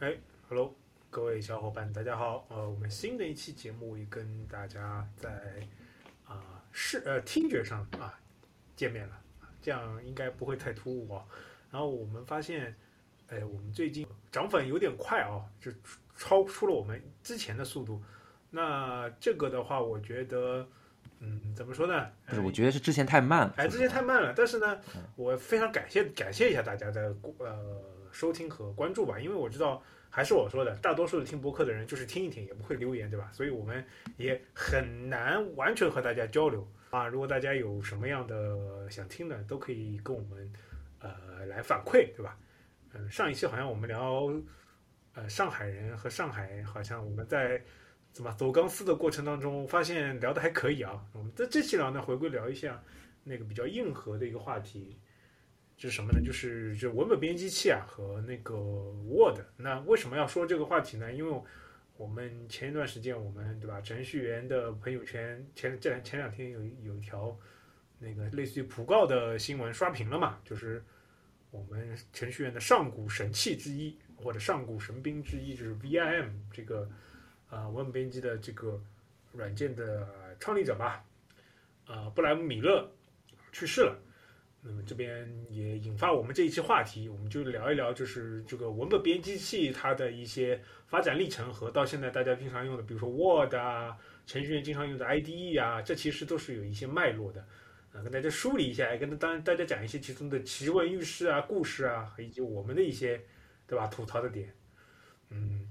哎，Hello，各位小伙伴，大家好。呃，我们新的一期节目也跟大家在啊视呃听觉上啊见面了，这样应该不会太突兀啊。然后我们发现，哎，我们最近涨粉有点快啊，就超出了我们之前的速度。那这个的话，我觉得，嗯，怎么说呢？不是，我觉得是之前太慢了。哎，之前太慢了。但是呢，我非常感谢感谢一下大家的呃收听和关注吧，因为我知道。还是我说的，大多数的听博客的人就是听一听，也不会留言，对吧？所以我们也很难完全和大家交流啊。如果大家有什么样的想听的，都可以跟我们呃来反馈，对吧？嗯，上一期好像我们聊呃上海人和上海，好像我们在怎么走钢丝的过程当中，发现聊的还可以啊。我们在这期聊呢，回归聊一下那个比较硬核的一个话题。是什么呢？就是就文本编辑器啊和那个 Word。那为什么要说这个话题呢？因为我们前一段时间我们对吧，程序员的朋友圈前这两前两天有有一条那个类似于普告的新闻刷屏了嘛，就是我们程序员的上古神器之一或者上古神兵之一，就是 VIM 这个啊文本编辑的这个软件的创立者吧，啊布莱姆米勒去世了。那么这边也引发我们这一期话题，我们就聊一聊，就是这个文本编辑器它的一些发展历程和到现在大家经常用的，比如说 Word 啊，程序员经常用的 IDE 啊，这其实都是有一些脉络的，啊，跟大家梳理一下，也跟当大家讲一些其中的奇闻异事啊、故事啊，以及我们的一些，对吧？吐槽的点。嗯，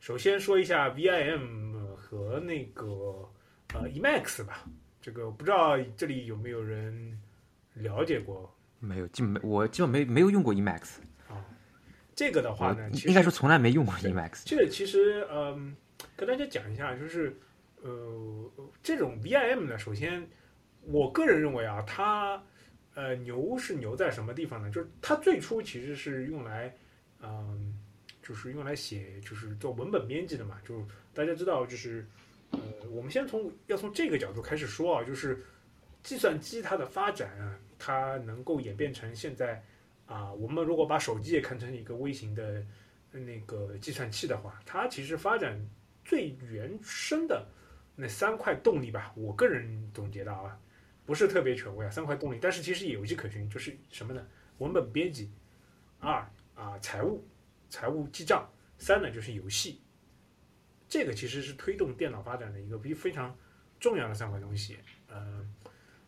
首先说一下 VIM 和那个呃 Emacs 吧，这个不知道这里有没有人。了解过没有？基本没，我基本没没有用过 Emacs 啊。这个的话呢，应该说从来没用过 Emacs。这个其实，嗯，跟大家讲一下，就是，呃，这种 VIM 呢，首先，我个人认为啊，它，呃，牛是牛在什么地方呢？就是它最初其实是用来，嗯，就是用来写，就是做文本编辑的嘛。就大家知道，就是，呃，我们先从要从这个角度开始说啊，就是。计算机它的发展啊，它能够演变成现在啊，我们如果把手机也看成一个微型的那个计算器的话，它其实发展最原生的那三块动力吧，我个人总结的啊，不是特别权威啊，三块动力，但是其实有迹可循，就是什么呢？文本编辑，二啊财务，财务记账，三呢就是游戏，这个其实是推动电脑发展的一个非非常重要的三块东西，嗯。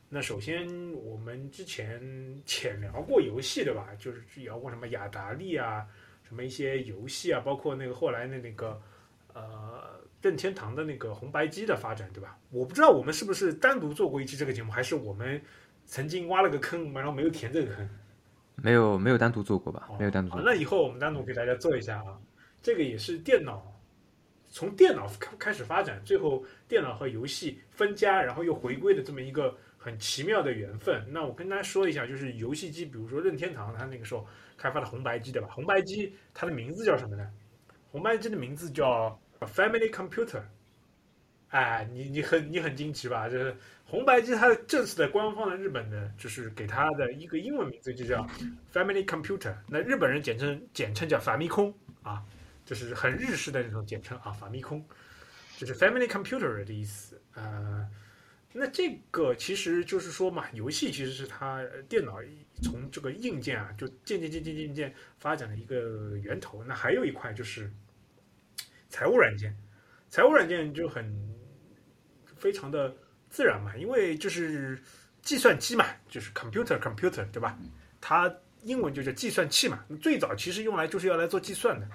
那首先，我们之前浅聊过游戏，对吧？就是聊过什么雅达利啊，什么一些游戏啊，包括那个后来的那个呃任天堂的那个红白机的发展，对吧？我不知道我们是不是单独做过一期这个节目，还是我们曾经挖了个坑，然后没有填这个坑。没有，没有单独做过吧？没有单独做。那以后我们单独给大家做一下啊。这个也是电脑从电脑开开始发展，最后电脑和游戏分家，然后又回归的这么一个。很奇妙的缘分。那我跟大家说一下，就是游戏机，比如说任天堂，它那个时候开发的红白机，对吧？红白机它的名字叫什么呢？红白机的名字叫 Family Computer。哎，你你很你很惊奇吧？就是红白机它的正式的官方的日本的，就是给它的一个英文名字就叫 Family Computer。那日本人简称简称叫法密空啊，就是很日式的那种简称啊，法密空，就是 Family Computer 的意思，呃。那这个其实就是说嘛，游戏其实是它电脑从这个硬件啊，就渐渐渐渐渐渐发展的一个源头。那还有一块就是财务软件，财务软件就很非常的自然嘛，因为就是计算机嘛，就是 computer computer 对吧？它英文就叫计算器嘛。最早其实用来就是要来做计算的。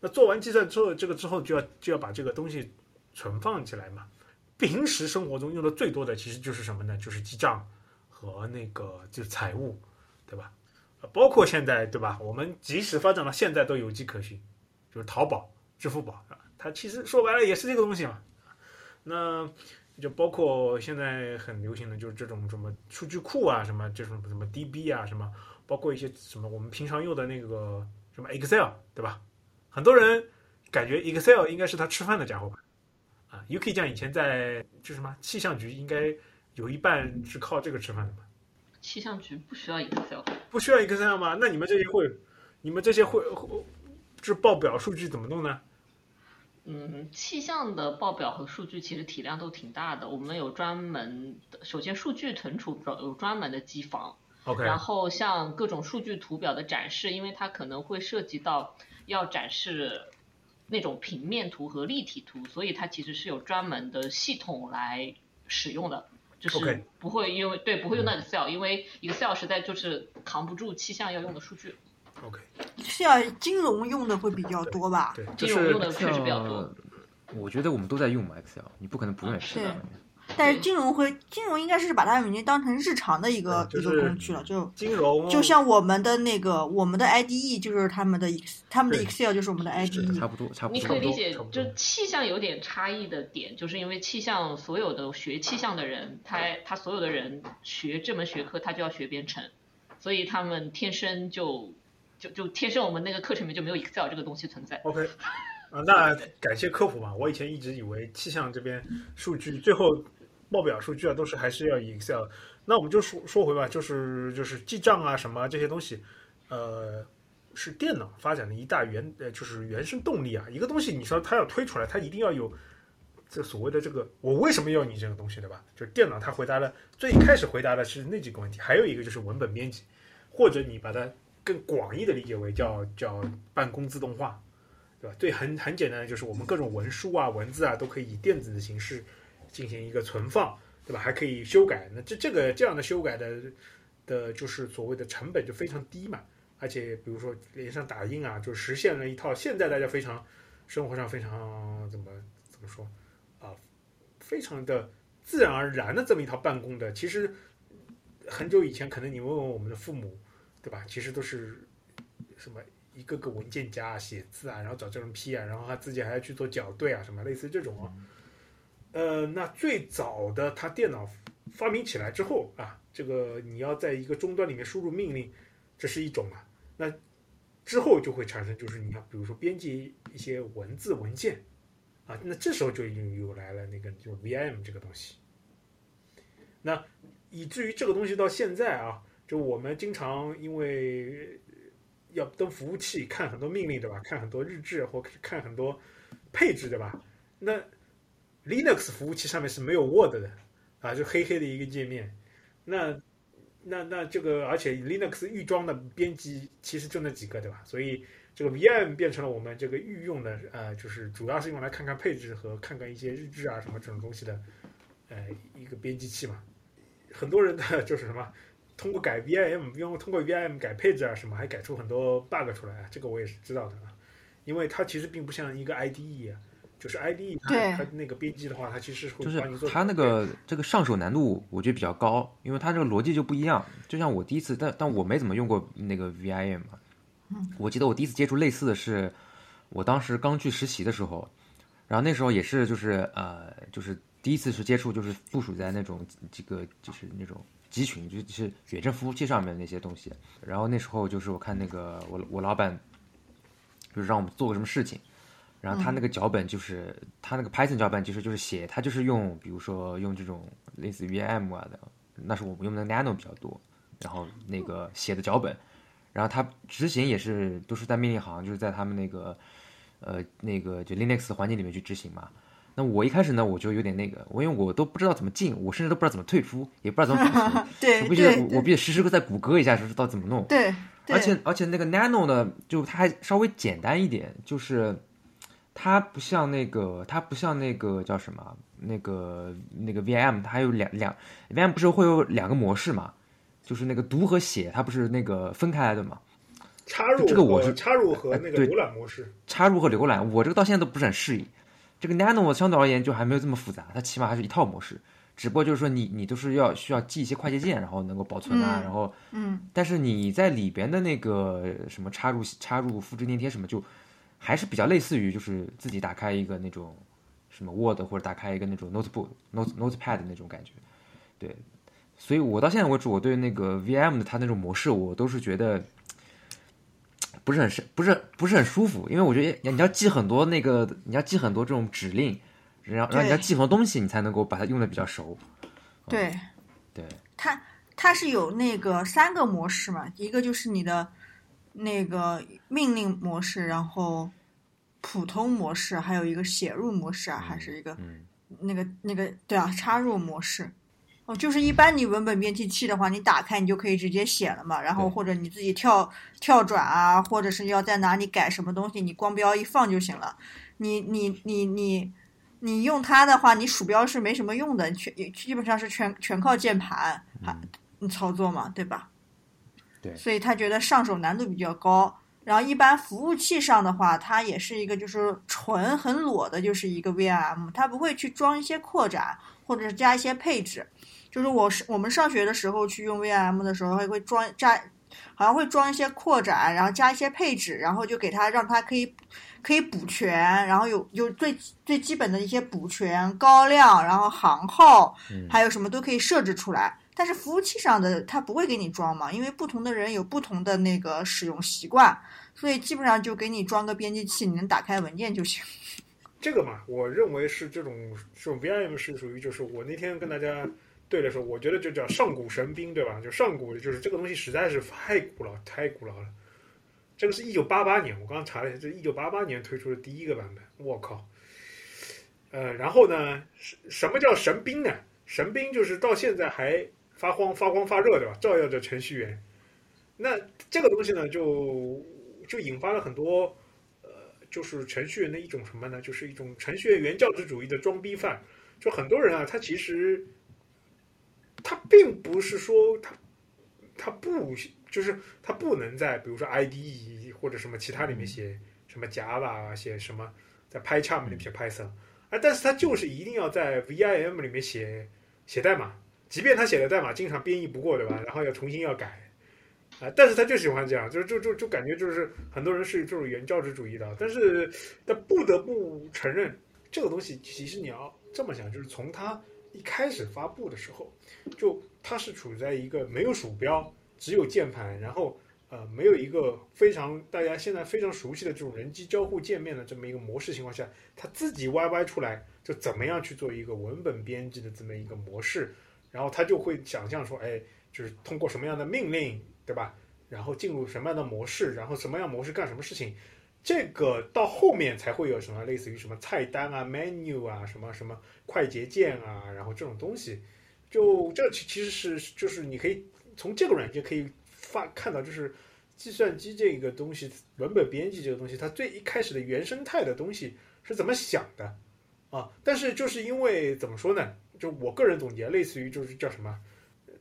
那做完计算之后，这个之后就要就要把这个东西存放起来嘛。平时生活中用的最多的其实就是什么呢？就是记账和那个就是财务，对吧？包括现在，对吧？我们即使发展到现在都有迹可循，就是淘宝、支付宝啊，它其实说白了也是这个东西嘛。那就包括现在很流行的就是这种什么数据库啊，什么这种什么 DB 啊，什么包括一些什么我们平常用的那个什么 Excel，对吧？很多人感觉 Excel 应该是他吃饭的家伙吧。啊，UK 酱以前在就什么气象局，应该有一半是靠这个吃饭的吧？气象局不需要 Excel，不需要 Excel 吗？那你们这些会，你们这些会会这报表数据怎么弄呢？嗯，气象的报表和数据其实体量都挺大的。我们有专门的，首先数据存储有专门的机房。OK。然后像各种数据图表的展示，因为它可能会涉及到要展示那种平面图和立体图，所以它其实是有专门的系统来使用的，就是不会因为对不会用到 Excel，因为 Excel 实在就是扛不住气象要用的数据。OK，是要金融用的会比较多吧？对，金融用的确实比较多。我觉得我们都在用嘛，Excel，你不可能不用 Excel。但是金融会，金融应该是把它已经当成日常的一个一个工具了，就金融，就像我们的那个我们的 IDE 就是他们的他们的 Excel 就是我们的 IDE，差不多，差不多。你可以理解，就气象有点差异的点，就是因为气象所有的学气象的人，他他所有的人学这门学科，他就要学编程，所以他们天生就。就就天生我们那个课程里面就没有 Excel 这个东西存在。OK，啊，那感谢科普嘛。我以前一直以为气象这边数据最后报表数据啊都是还是要 Excel。那我们就说说回吧，就是就是记账啊什么这些东西，呃，是电脑发展的一大原呃就是原生动力啊。一个东西你说它要推出来，它一定要有这所谓的这个我为什么要你这个东西对吧？就是电脑它回答了最开始回答的是那几个问题，还有一个就是文本编辑，或者你把它。更广义的理解为叫叫办公自动化，对吧？对，很很简单的就是我们各种文书啊、文字啊都可以以电子的形式进行一个存放，对吧？还可以修改。那这这个这样的修改的的，就是所谓的成本就非常低嘛。而且比如说连上打印啊，就实现了一套现在大家非常生活上非常怎么怎么说啊，非常的自然而然的这么一套办公的。其实很久以前，可能你问问我们的父母。对吧？其实都是什么一个个文件夹啊写字啊，然后找这种批啊，然后他自己还要去做校对啊，什么类似这种啊。呃，那最早的他电脑发明起来之后啊，这个你要在一个终端里面输入命令，这是一种啊。那之后就会产生，就是你要比如说编辑一些文字文件啊，那这时候就已经有来了那个就 VIM 这个东西。那以至于这个东西到现在啊。就我们经常因为要登服务器看很多命令，对吧？看很多日志或看很多配置，对吧？那 Linux 服务器上面是没有 Word 的啊，就黑黑的一个界面。那那那这个，而且 Linux 预装的编辑其实就那几个，对吧？所以这个 VM 变成了我们这个御用的，呃，就是主要是用来看看配置和看看一些日志啊什么这种东西的，呃，一个编辑器嘛。很多人的 就是什么？通过改 VIM，用通过 VIM 改配置啊什么，还改出很多 bug 出来啊，这个我也是知道的啊。因为它其实并不像一个 IDE，就是 IDE 它它那个编辑的话，它其实会帮你做。它那个这个上手难度我觉得比较高，因为它这个逻辑就不一样。就像我第一次，但但我没怎么用过那个 VIM 嘛。我记得我第一次接触类似的是，我当时刚去实习的时候，然后那时候也是就是呃就是第一次是接触就是部署在那种这个就是那种。集群就是远程服务器上面那些东西，然后那时候就是我看那个我我老板，就是让我们做个什么事情，然后他那个脚本就是他那个 Python 脚本，其实就是写他就是用比如说用这种类似于 VM 啊的，那是我们用的 Nano 比较多，然后那个写的脚本，然后他执行也是都是在命令行，就是在他们那个呃那个就 Linux 环境里面去执行嘛。那我一开始呢，我就有点那个，我因为我都不知道怎么进，我甚至都不知道怎么退出，也不知道怎么保存。对，我必须我必须时时刻在谷歌一下，说知道怎么弄。对，而且而且那个 Nano 呢，就它还稍微简单一点，就是它不像那个它不像那个叫什么那个那个 VM，它有两两 VM 不是会有两个模式嘛？就是那个读和写，它不是那个分开来的嘛？插入这个我是插入和那个浏览模式，插入和浏览，我这个到现在都不是很适应。这个 Nano 相对而言就还没有这么复杂，它起码还是一套模式，只不过就是说你你都是要需要记一些快捷键，然后能够保存啊，然后嗯，但是你在里边的那个什么插入插入复制粘贴什么，就还是比较类似于就是自己打开一个那种什么 Word 或者打开一个那种 Notebook Note Notepad 那种感觉，对，所以我到现在为止，我对那个 VM 的它那种模式，我都是觉得。不是很是，不是不是很舒服，因为我觉得你要记很多那个，你要记很多这种指令，然后然后你要记很多东西，你才能够把它用的比较熟。对，对，它它是有那个三个模式嘛，一个就是你的那个命令模式，然后普通模式，还有一个写入模式啊，还是一个嗯那个那个对啊，插入模式。哦，就是一般你文本编辑器的话，你打开你就可以直接写了嘛，然后或者你自己跳跳转啊，或者是要在哪里改什么东西，你光标一放就行了。你你你你你用它的话，你鼠标是没什么用的，全基本上是全全靠键盘还你操作嘛，对吧？对所以他觉得上手难度比较高。然后一般服务器上的话，它也是一个就是纯很裸的，就是一个 VRM，它不会去装一些扩展或者是加一些配置。就是我是我们上学的时候去用 VRM 的时候，还会装加，好像会装一些扩展，然后加一些配置，然后就给它让它可以可以补全，然后有有最最基本的一些补全高亮，然后行号，还有什么都可以设置出来。但是服务器上的它不会给你装嘛，因为不同的人有不同的那个使用习惯，所以基本上就给你装个编辑器，你能打开文件就行。这个嘛，我认为是这种这种 VIM 是属于就是我那天跟大家对的时候，我觉得就叫上古神兵，对吧？就上古就是这个东西实在是太古老太古老了。这个是一九八八年，我刚刚查了一下，这一九八八年推出的第一个版本，我靠。呃，然后呢，什什么叫神兵呢？神兵就是到现在还发光发光发热，对吧？照耀着程序员。那这个东西呢，就就引发了很多呃，就是程序员的一种什么呢？就是一种程序员原教旨主义的装逼犯。就很多人啊，他其实他并不是说他他不就是他不能在比如说 IDE 或者什么其他里面写什么 Java 啊，写什么在 PyCharm 里面写 Python 啊，但是他就是一定要在 VIM 里面写写代码，即便他写的代码经常编译不过，对吧？然后要重新要改。啊，但是他就喜欢这样，就就就就感觉就是很多人是这种原教旨主义的，但是他不得不承认，这个东西其实你要这么想，就是从它一开始发布的时候，就它是处在一个没有鼠标，只有键盘，然后呃没有一个非常大家现在非常熟悉的这种人机交互界面的这么一个模式情况下，他自己 YY 出来就怎么样去做一个文本编辑的这么一个模式，然后他就会想象说，哎，就是通过什么样的命令，对吧？然后进入什么样的模式，然后什么样模式干什么事情，这个到后面才会有什么类似于什么菜单啊、menu 啊、什么什么快捷键啊，然后这种东西，就这其其实是就是你可以从这个软件可以发看到，就是计算机这个东西，文本编辑这个东西，它最一开始的原生态的东西是怎么想的啊？但是就是因为怎么说呢？就我个人总结，类似于就是叫什么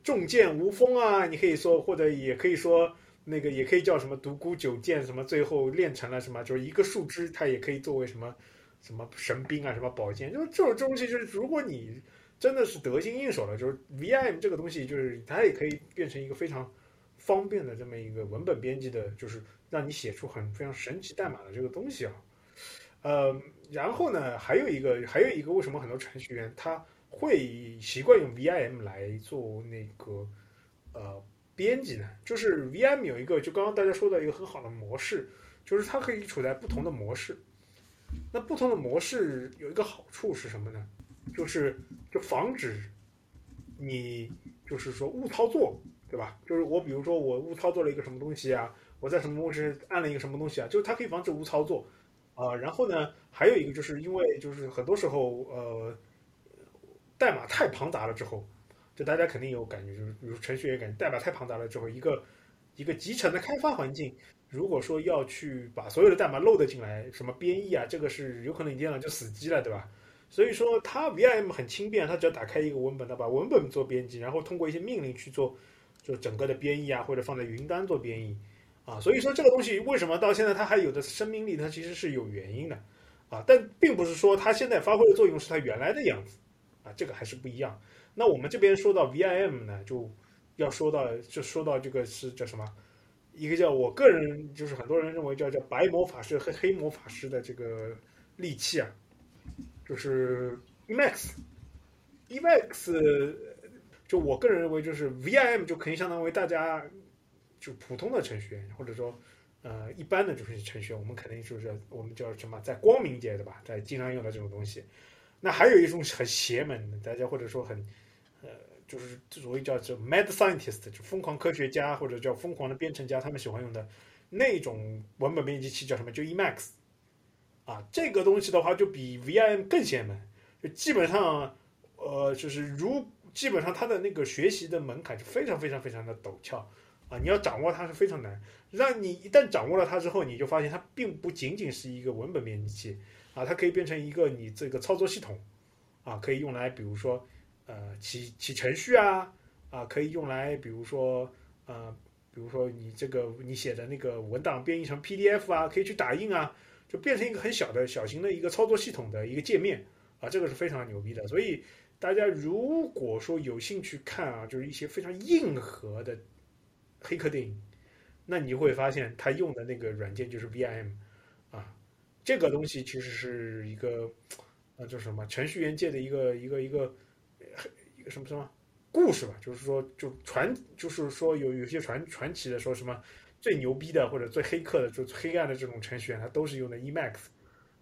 重剑无锋啊，你可以说，或者也可以说。那个也可以叫什么独孤九剑，什么最后练成了什么，就是一个树枝，它也可以作为什么什么神兵啊，什么宝剑，就是这种东西，就是如果你真的是得心应手了，就是 VIM 这个东西，就是它也可以变成一个非常方便的这么一个文本编辑的，就是让你写出很非常神奇代码的这个东西啊。呃，然后呢，还有一个，还有一个，为什么很多程序员他会习惯用 VIM 来做那个呃？编辑呢，就是 VIM 有一个，就刚刚大家说的一个很好的模式，就是它可以处在不同的模式。那不同的模式有一个好处是什么呢？就是就防止你就是说误操作，对吧？就是我比如说我误操作了一个什么东西啊，我在什么位置按了一个什么东西啊，就是它可以防止误操作啊、然后呢，还有一个就是因为就是很多时候呃代码太庞杂了之后。就大家肯定有感觉，就是比如程序员感觉代码太庞杂了之后，一个一个集成的开发环境，如果说要去把所有的代码 load 进来，什么编译啊，这个是有可能你电脑就死机了，对吧？所以说它 VIM 很轻便，它只要打开一个文本，它把文本做编辑，然后通过一些命令去做，就整个的编译啊，或者放在云端做编译啊。所以说这个东西为什么到现在它还有的生命力，它其实是有原因的啊，但并不是说它现在发挥的作用是它原来的样子啊，这个还是不一样。那我们这边说到 VIM 呢，就要说到就说到这个是叫什么？一个叫我个人就是很多人认为叫叫白魔法师和黑魔法师的这个利器啊，就是 Emacs。Emacs 就我个人认为就是 VIM 就肯定相当于大家就普通的程序员或者说呃一般的就是程序员，我们肯定就是我们叫什么在光明节对吧，在经常用的这种东西。那还有一种很邪门的，大家或者说很。呃，就是所谓叫做 mad scientist，就疯狂科学家或者叫疯狂的编程家，他们喜欢用的那种文本编辑器叫什么？就 Emacs 啊，这个东西的话就比 VIM 更邪门，就基本上呃就是如基本上它的那个学习的门槛是非常非常非常的陡峭啊，你要掌握它是非常难。让你一旦掌握了它之后，你就发现它并不仅仅是一个文本编辑器啊，它可以变成一个你这个操作系统啊，可以用来比如说呃起起程序啊啊，可以用来比如说呃比如说你这个你写的那个文档编译成 PDF 啊，可以去打印啊，就变成一个很小的小型的一个操作系统的一个界面啊，这个是非常牛逼的。所以大家如果说有兴趣看啊，就是一些非常硬核的黑客电影。那你就会发现，他用的那个软件就是 VIM，这个东西其实是一个，呃，叫什么程序员界的一个一个一个一个什么什么故事吧？就是说，就传，就是说有有些传传奇的说什么最牛逼的或者最黑客的，就黑暗的这种程序员，他都是用的 Emacs，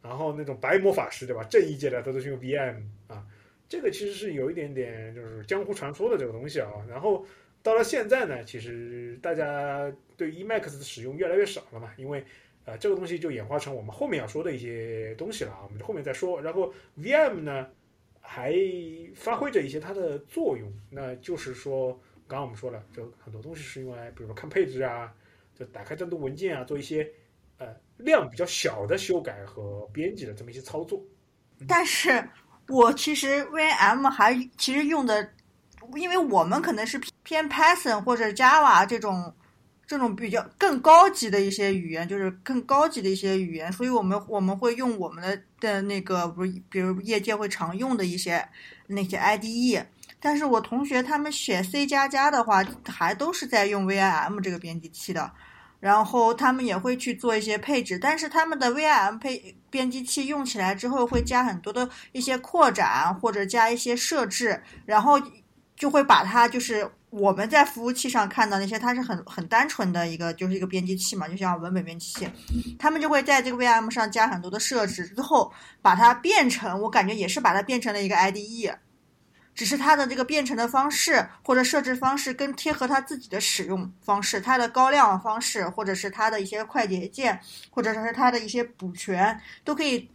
然后那种白魔法师对吧？正义界的他都是用 VM 啊，这个其实是有一点点就是江湖传说的这个东西啊，然后。到了现在呢，其实大家对 Emacs 的使用越来越少了嘛，因为呃这个东西就演化成我们后面要说的一些东西了啊，我们后面再说。然后 VM 呢还发挥着一些它的作用，那就是说刚刚我们说了，就很多东西是用来，比如说看配置啊，就打开单独文件啊，做一些呃量比较小的修改和编辑的这么一些操作。但是我其实 VM 还其实用的。因为我们可能是偏 Python 或者 Java 这种这种比较更高级的一些语言，就是更高级的一些语言，所以我们我们会用我们的的那个，不是比如业界会常用的一些那些 IDE。但是我同学他们写 C 加加的话，还都是在用 VIM 这个编辑器的，然后他们也会去做一些配置，但是他们的 VIM 配编辑器用起来之后会加很多的一些扩展或者加一些设置，然后。就会把它，就是我们在服务器上看到那些，它是很很单纯的一个，就是一个编辑器嘛，就像文本编辑器。他们就会在这个 VM 上加很多的设置，之后把它变成，我感觉也是把它变成了一个 IDE，只是它的这个变成的方式或者设置方式更贴合它自己的使用方式，它的高亮方式，或者是它的一些快捷键，或者说是它的一些补全，都可以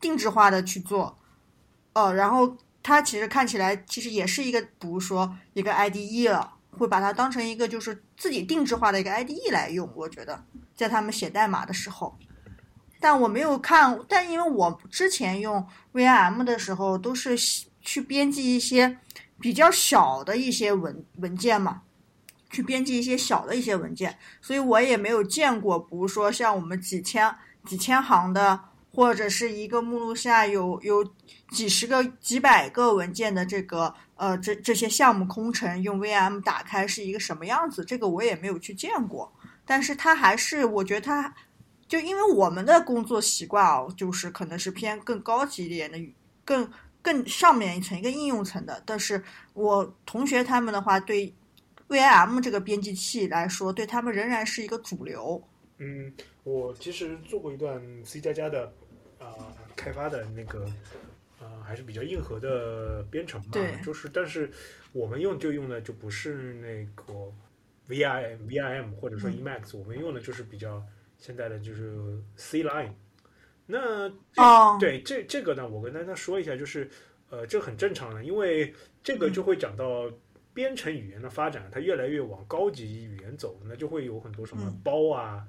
定制化的去做。哦，然后。它其实看起来其实也是一个，比如说一个 IDE 了，会把它当成一个就是自己定制化的一个 IDE 来用。我觉得在他们写代码的时候，但我没有看，但因为我之前用 VIM 的时候都是去编辑一些比较小的一些文文件嘛，去编辑一些小的一些文件，所以我也没有见过，比如说像我们几千几千行的。或者是一个目录下有有几十个、几百个文件的这个呃，这这些项目空程用 VM 打开是一个什么样子？这个我也没有去见过。但是它还是，我觉得它就因为我们的工作习惯啊，就是可能是偏更高级一点的、更更上面一层一个应用层的。但是我同学他们的话，对 VM 这个编辑器来说，对他们仍然是一个主流。嗯，我其实做过一段 C 加加的。啊，开发的那个，还是比较硬核的编程嘛，就是，但是我们用就用的就不是那个 V I V I M 或者说 Emacs，我们用的就是比较现在的就是 C Line。那对这这个呢，我跟大家说一下，就是呃，这很正常的，因为这个就会讲到编程语言的发展，它越来越往高级语言走，那就会有很多什么包啊，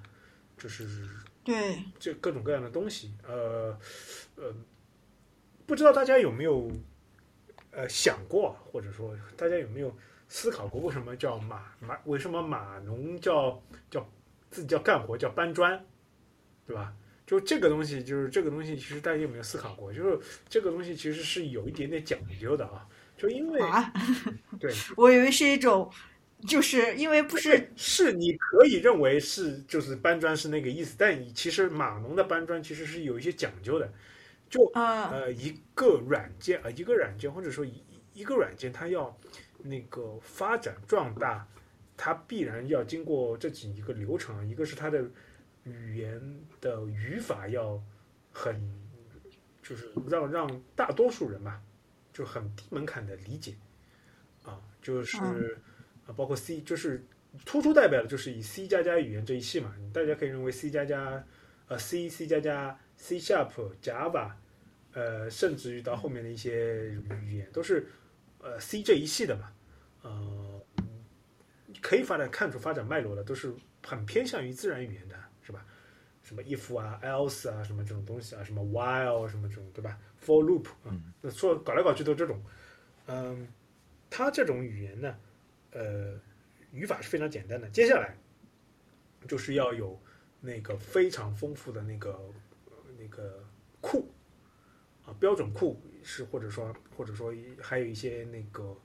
就是。对，就各种各样的东西，呃，呃，不知道大家有没有呃想过，或者说大家有没有思考过，为什么叫马马？为什么码农叫叫自己叫干活叫搬砖，对吧？就这个东西，就是这个东西，其实大家有没有思考过？就是这个东西其实是有一点点讲究的啊，就因为啊对，我以为是一种。就是因为不是是你可以认为是就是搬砖是那个意思，但其实码农的搬砖其实是有一些讲究的，就呃一个软件啊一个软件或者说一一个软件它要那个发展壮大，它必然要经过这几一个流程，一个是它的语言的语法要很就是让让大多数人嘛就很低门槛的理解啊，就是啊。包括 C 就是突出代表的就是以 C 加加语言这一系嘛，大家可以认为 C 加加，呃 C、C 加加、C Sharp、Java，呃，甚至于到后面的一些语言都是呃 C 这一系的嘛，呃，可以发展看出发展脉络的，都是很偏向于自然语言的，是吧？什么 if 啊、else 啊，什么这种东西啊，什么 while 什么这种，对吧？for loop 啊，那说搞来搞去都这种，嗯，它这种语言呢，呃。语法是非常简单的，接下来就是要有那个非常丰富的那个那个库啊，标准库是或者说或者说还有一些那个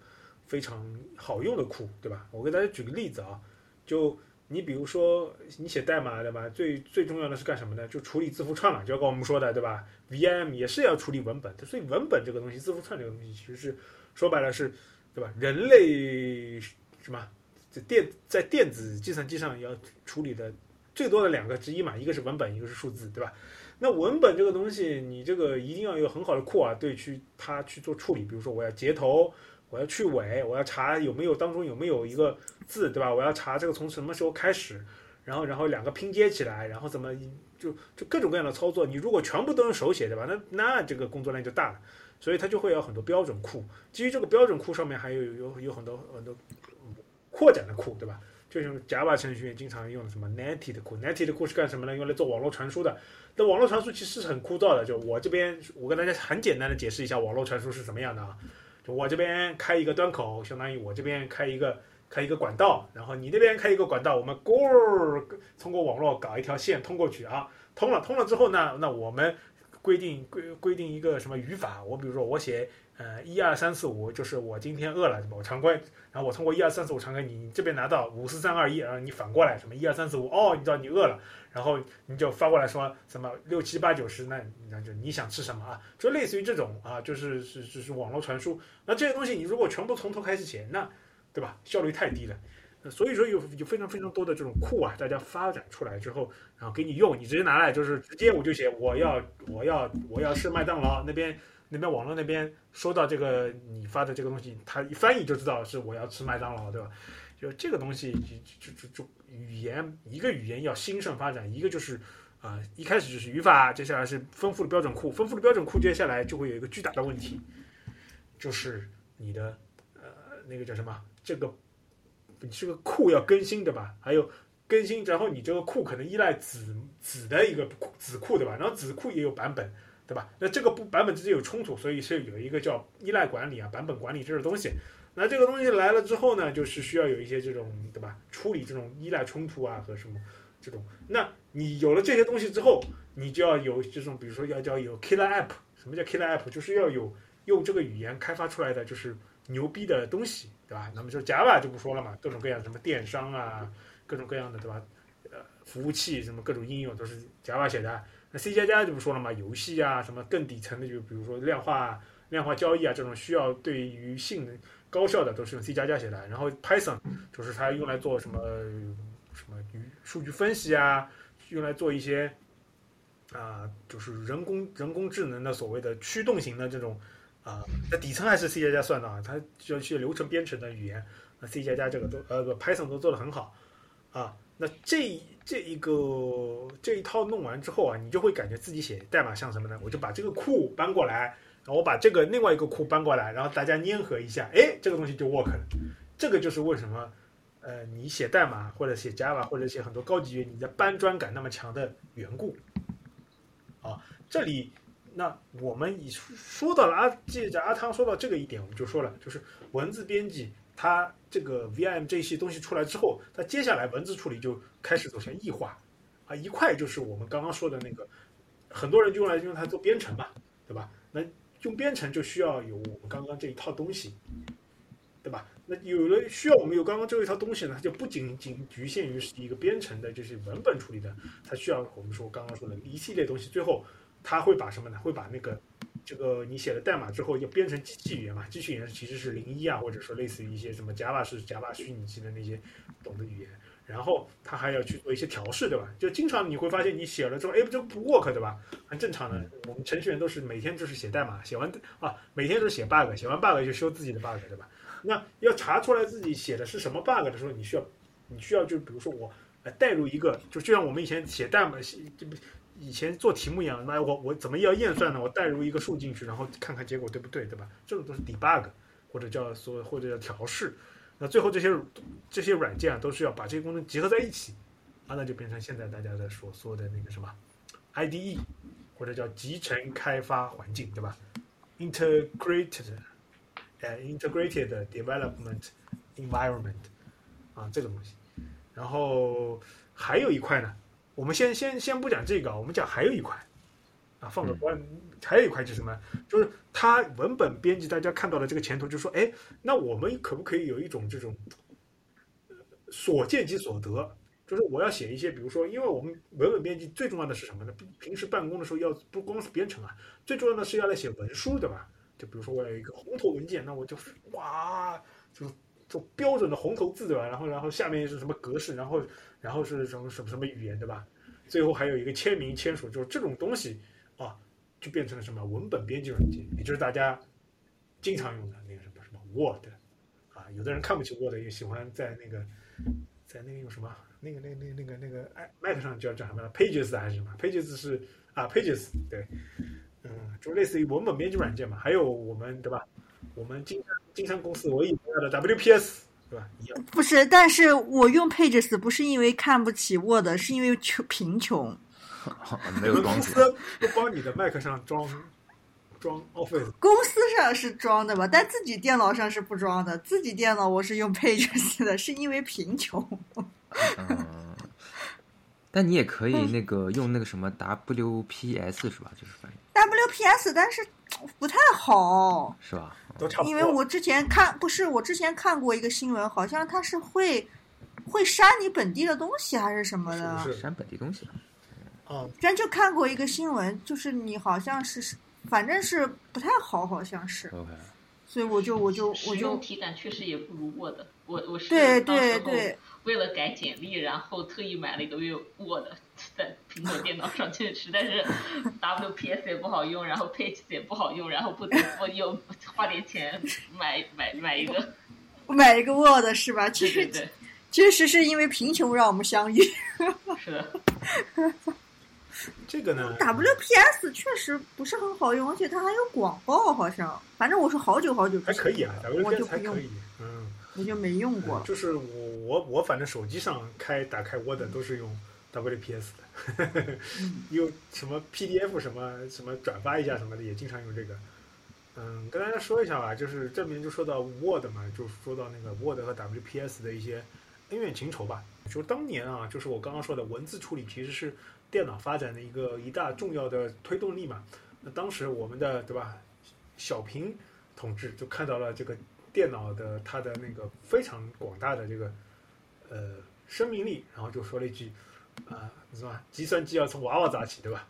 非常好用的库，对吧？我给大家举个例子啊，就你比如说你写代码对吧？最最重要的是干什么呢？就处理字符串嘛，就要跟我们说的对吧？VM 也是要处理文本的，所以文本这个东西，字符串这个东西其实是说白了是，对吧？人类什么？在电在电子计算机上要处理的最多的两个之一嘛，一个是文本，一个是数字，对吧？那文本这个东西，你这个一定要有很好的库啊，对去它去做处理。比如说我要截头，我要去尾，我要查有没有当中有没有一个字，对吧？我要查这个从什么时候开始，然后然后两个拼接起来，然后怎么就就各种各样的操作。你如果全部都用手写，对吧？那那这个工作量就大了，所以它就会有很多标准库。基于这个标准库上面还有有有很多很多。扩展的库，对吧？就像 Java 程序员经常用的什么 Netted 库，Netted 库是干什么呢？用来做网络传输的。那网络传输其实是很枯燥的。就我这边，我跟大家很简单的解释一下网络传输是什么样的啊。就我这边开一个端口，相当于我这边开一个开一个管道，然后你那边开一个管道，我们咕通过网络搞一条线通过去啊，通了，通了之后呢，那我们规定规规定一个什么语法？我比如说我写。呃，一二三四五就是我今天饿了，我常规，然后我通过一二三四五常规你，这边拿到五四三二一，然后你反过来什么一二三四五，哦，你知道你饿了，然后你就发过来说什么六七八九十，那那就你想吃什么啊？就类似于这种啊，就是是就是网络传输。那这些东西你如果全部从头开始写，那对吧？效率太低了。所以说有有非常非常多的这种库啊，大家发展出来之后，然后给你用，你直接拿来就是直接我就写我要我要我要吃麦当劳那边。那边网络那边收到这个你发的这个东西，它一翻译就知道是我要吃麦当劳，对吧？就这个东西，就就就就语言一个语言要兴盛发展，一个就是啊，一开始就是语法，接下来是丰富的标准库，丰富的标准库接下来就会有一个巨大的问题，就是你的呃那个叫什么？这个你这个库要更新，对吧？还有更新，然后你这个库可能依赖子子的一个子库，对吧？然后子库也有版本。对吧？那这个不版本之间有冲突，所以是有一个叫依赖管理啊、版本管理这种东西。那这个东西来了之后呢，就是需要有一些这种对吧？处理这种依赖冲突啊和什么这种。那你有了这些东西之后，你就要有这种，比如说要叫有 killer app。什么叫 killer app？就是要有用这个语言开发出来的就是牛逼的东西，对吧？那么就 Java 就不说了嘛，各种各样什么电商啊，各种各样的对吧？呃，服务器什么各种应用都是 Java 写的。那 C 加加就不说了嘛，游戏啊，什么更底层的，就比如说量化、量化交易啊，这种需要对于性能高效的，都是用 C 加加写的。然后 Python 就是它用来做什么什么数据分析啊，用来做一些啊，就是人工人工智能的所谓的驱动型的这种啊，那底层还是 C 加加算的啊，它需要一些流程编程的语言，那 C 加加这个都呃不 Python 都做得很好啊。那这这一个这一套弄完之后啊，你就会感觉自己写代码像什么呢？我就把这个库搬过来，然后我把这个另外一个库搬过来，然后大家粘合一下，哎，这个东西就 work 了。这个就是为什么，呃，你写代码或者写 Java 或者写很多高级语言，你的搬砖感那么强的缘故。啊，这里那我们已说到了阿，记着阿汤说到这个一点，我们就说了，就是文字编辑。它这个 VM 这些东西出来之后，它接下来文字处理就开始走向异化，啊，一块就是我们刚刚说的那个，很多人就用来用它做编程嘛，对吧？那用编程就需要有我们刚刚这一套东西，对吧？那有了需要我们有刚刚这一套东西呢，它就不仅仅局限于是一个编程的，就是文本处理的，它需要我们说刚刚说的一系列东西，最后它会把什么呢？会把那个。这个你写了代码之后要编成机器语言嘛？机器语言其实是零一啊，或者说类似于一些什么 Java 是 Java 虚拟机的那些懂的语言，然后它还要去做一些调试，对吧？就经常你会发现你写了之后，哎，这不 work，对吧？很正常的，我们程序员都是每天就是写代码，写完啊，每天都是写 bug，写完 bug 就修自己的 bug，对吧？那要查出来自己写的是什么 bug 的时候，你需要你需要就比如说我呃带入一个，就就像我们以前写代码，写这不以前做题目一样，那我我怎么要验算呢？我带入一个数进去，然后看看结果对不对，对吧？这种都是 debug 或者叫所或者叫调试。那最后这些这些软件啊，都是要把这些功能结合在一起，啊，那就变成现在大家的所说的那个什么 IDE，或者叫集成开发环境，对吧？Integrated，呃，Integrated Development Environment，啊，这个东西。然后还有一块呢，我们先先先不讲这个，我们讲还有一块，啊，放个关，还有一块是什么？就是它文本编辑，大家看到了这个前途，就说，哎，那我们可不可以有一种这种所见即所得？就是我要写一些，比如说，因为我们文本编辑最重要的是什么呢？平时办公的时候要不光是编程啊，最重要的是要来写文书，对吧？就比如说我有一个红头文件，那我就哇，就就标准的红头字，对吧？然后然后下面是什么格式，然后然后是什么什么什么语言，对吧？最后还有一个签名签署，就是这种东西啊，就变成了什么文本编辑软件，也就是大家经常用的那个什么什么 Word 啊，有的人看不起 Word，也喜欢在那个在那个用什么那个那个那个那个那个哎 Mac 上叫叫什么 Pages 还是什么 Pages 是啊 Pages 对，嗯，就类似于文本编辑软件嘛。还有我们对吧？我们金山金山公司我以前的 WPS 对吧？一样。不是，但是我用 Pages 不是因为看不起 Word，是因为穷贫穷。没有装公死。司不帮你的 Mac 上装装 Office，公司上是装的吧，但自己电脑上是不装的。自己电脑我是用 Pages 的，是因为贫穷。嗯，但你也可以那个用那个什么 WPS 是吧？就是翻译 WPS，但是不太好，是吧？都差不多。因为我之前看不是我之前看过一个新闻，好像他是会会删你本地的东西还是什么的。是删本地东西。啊，咱就看过一个新闻，就是你好像是，反正是不太好，好像是，OK，所以我就我就我使用就体感确实也不如 Word。我我是对当时候对对，为了改简历，然后特意买了一个 Word，在苹果电脑上，确实在是 WPS 也不好用，然后 Pages 也不好用，然后不得不又花点钱买买买一个。买一个 Word 是吧？其实对确实是因为贫穷让我们相遇。是的。这个呢，WPS 确实不是很好用，而且它还有广告，好像。反正我是好久好久还可以啊，WPS 还不用可，以，嗯。我就没用过。就是我我我反正手机上开打开 Word 都是用 WPS 的，用什么 PDF 什么什么转发一下什么的也经常用这个。嗯，跟大家说一下吧，就是这边就说到 Word 嘛，就说到那个 Word 和 WPS 的一些恩怨情仇吧。就当年啊，就是我刚刚说的文字处理其实是电脑发展的一个一大重要的推动力嘛。那当时我们的对吧，小平同志就看到了这个电脑的它的那个非常广大的这个呃生命力，然后就说了一句啊，什么计算机要从娃娃抓起，对吧？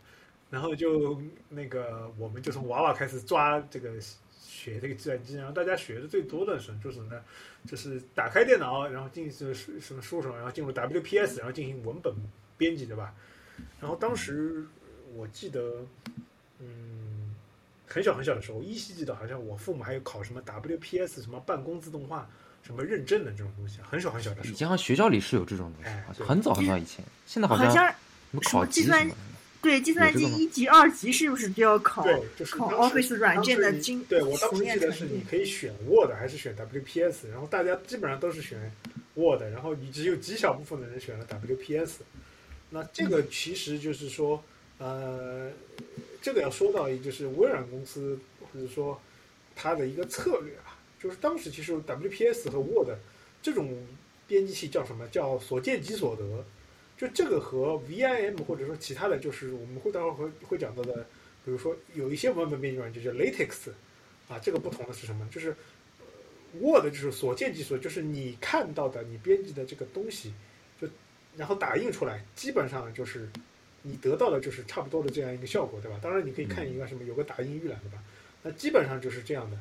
然后就那个我们就从娃娃开始抓这个学这个计算机，然后大家学的最多的是就是呢，就是打开电脑，然后进行什么输什么，然后进入 WPS，然后进行文本编辑，对吧？然后当时我记得，嗯，很小很小的时候，依稀记得好像我父母还有考什么 WPS 什么办公自动化什么认证的这种东西，很小很小的时候。以前好像学校里是有这种东西哎，很早很早以前，现在好好像什么考计算级什么。对计算机一级、二级是不是就要考？对，就是考 Office 软件的经对我当时记得是你可以选 Word 还是选 WPS，然后大家基本上都是选 Word，然后你只有极小部分的人选了 WPS。那这个其实就是说，呃，这个要说到就是微软公司或者说它的一个策略啊，就是当时其实 WPS 和 Word 这种编辑器叫什么叫所见即所得。就这个和 VIM 或者说其他的就是我们会待会会会讲到的，比如说有一些文本编辑软件叫 LaTeX，啊，这个不同的是什么？就是 Word 就是所见即所，就是你看到的你编辑的这个东西，然后打印出来，基本上就是你得到的就是差不多的这样一个效果，对吧？当然你可以看一个什么有个打印预览，对吧？那基本上就是这样的。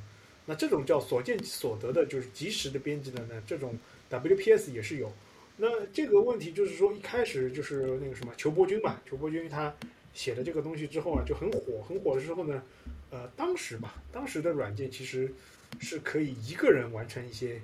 那这种叫所见即所得的，就是及时的编辑的呢，这种 WPS 也是有。那这个问题就是说，一开始就是那个什么裘伯君吧，裘伯君他写的这个东西之后啊，就很火，很火的时候呢，呃，当时吧，当时的软件其实是可以一个人完成一些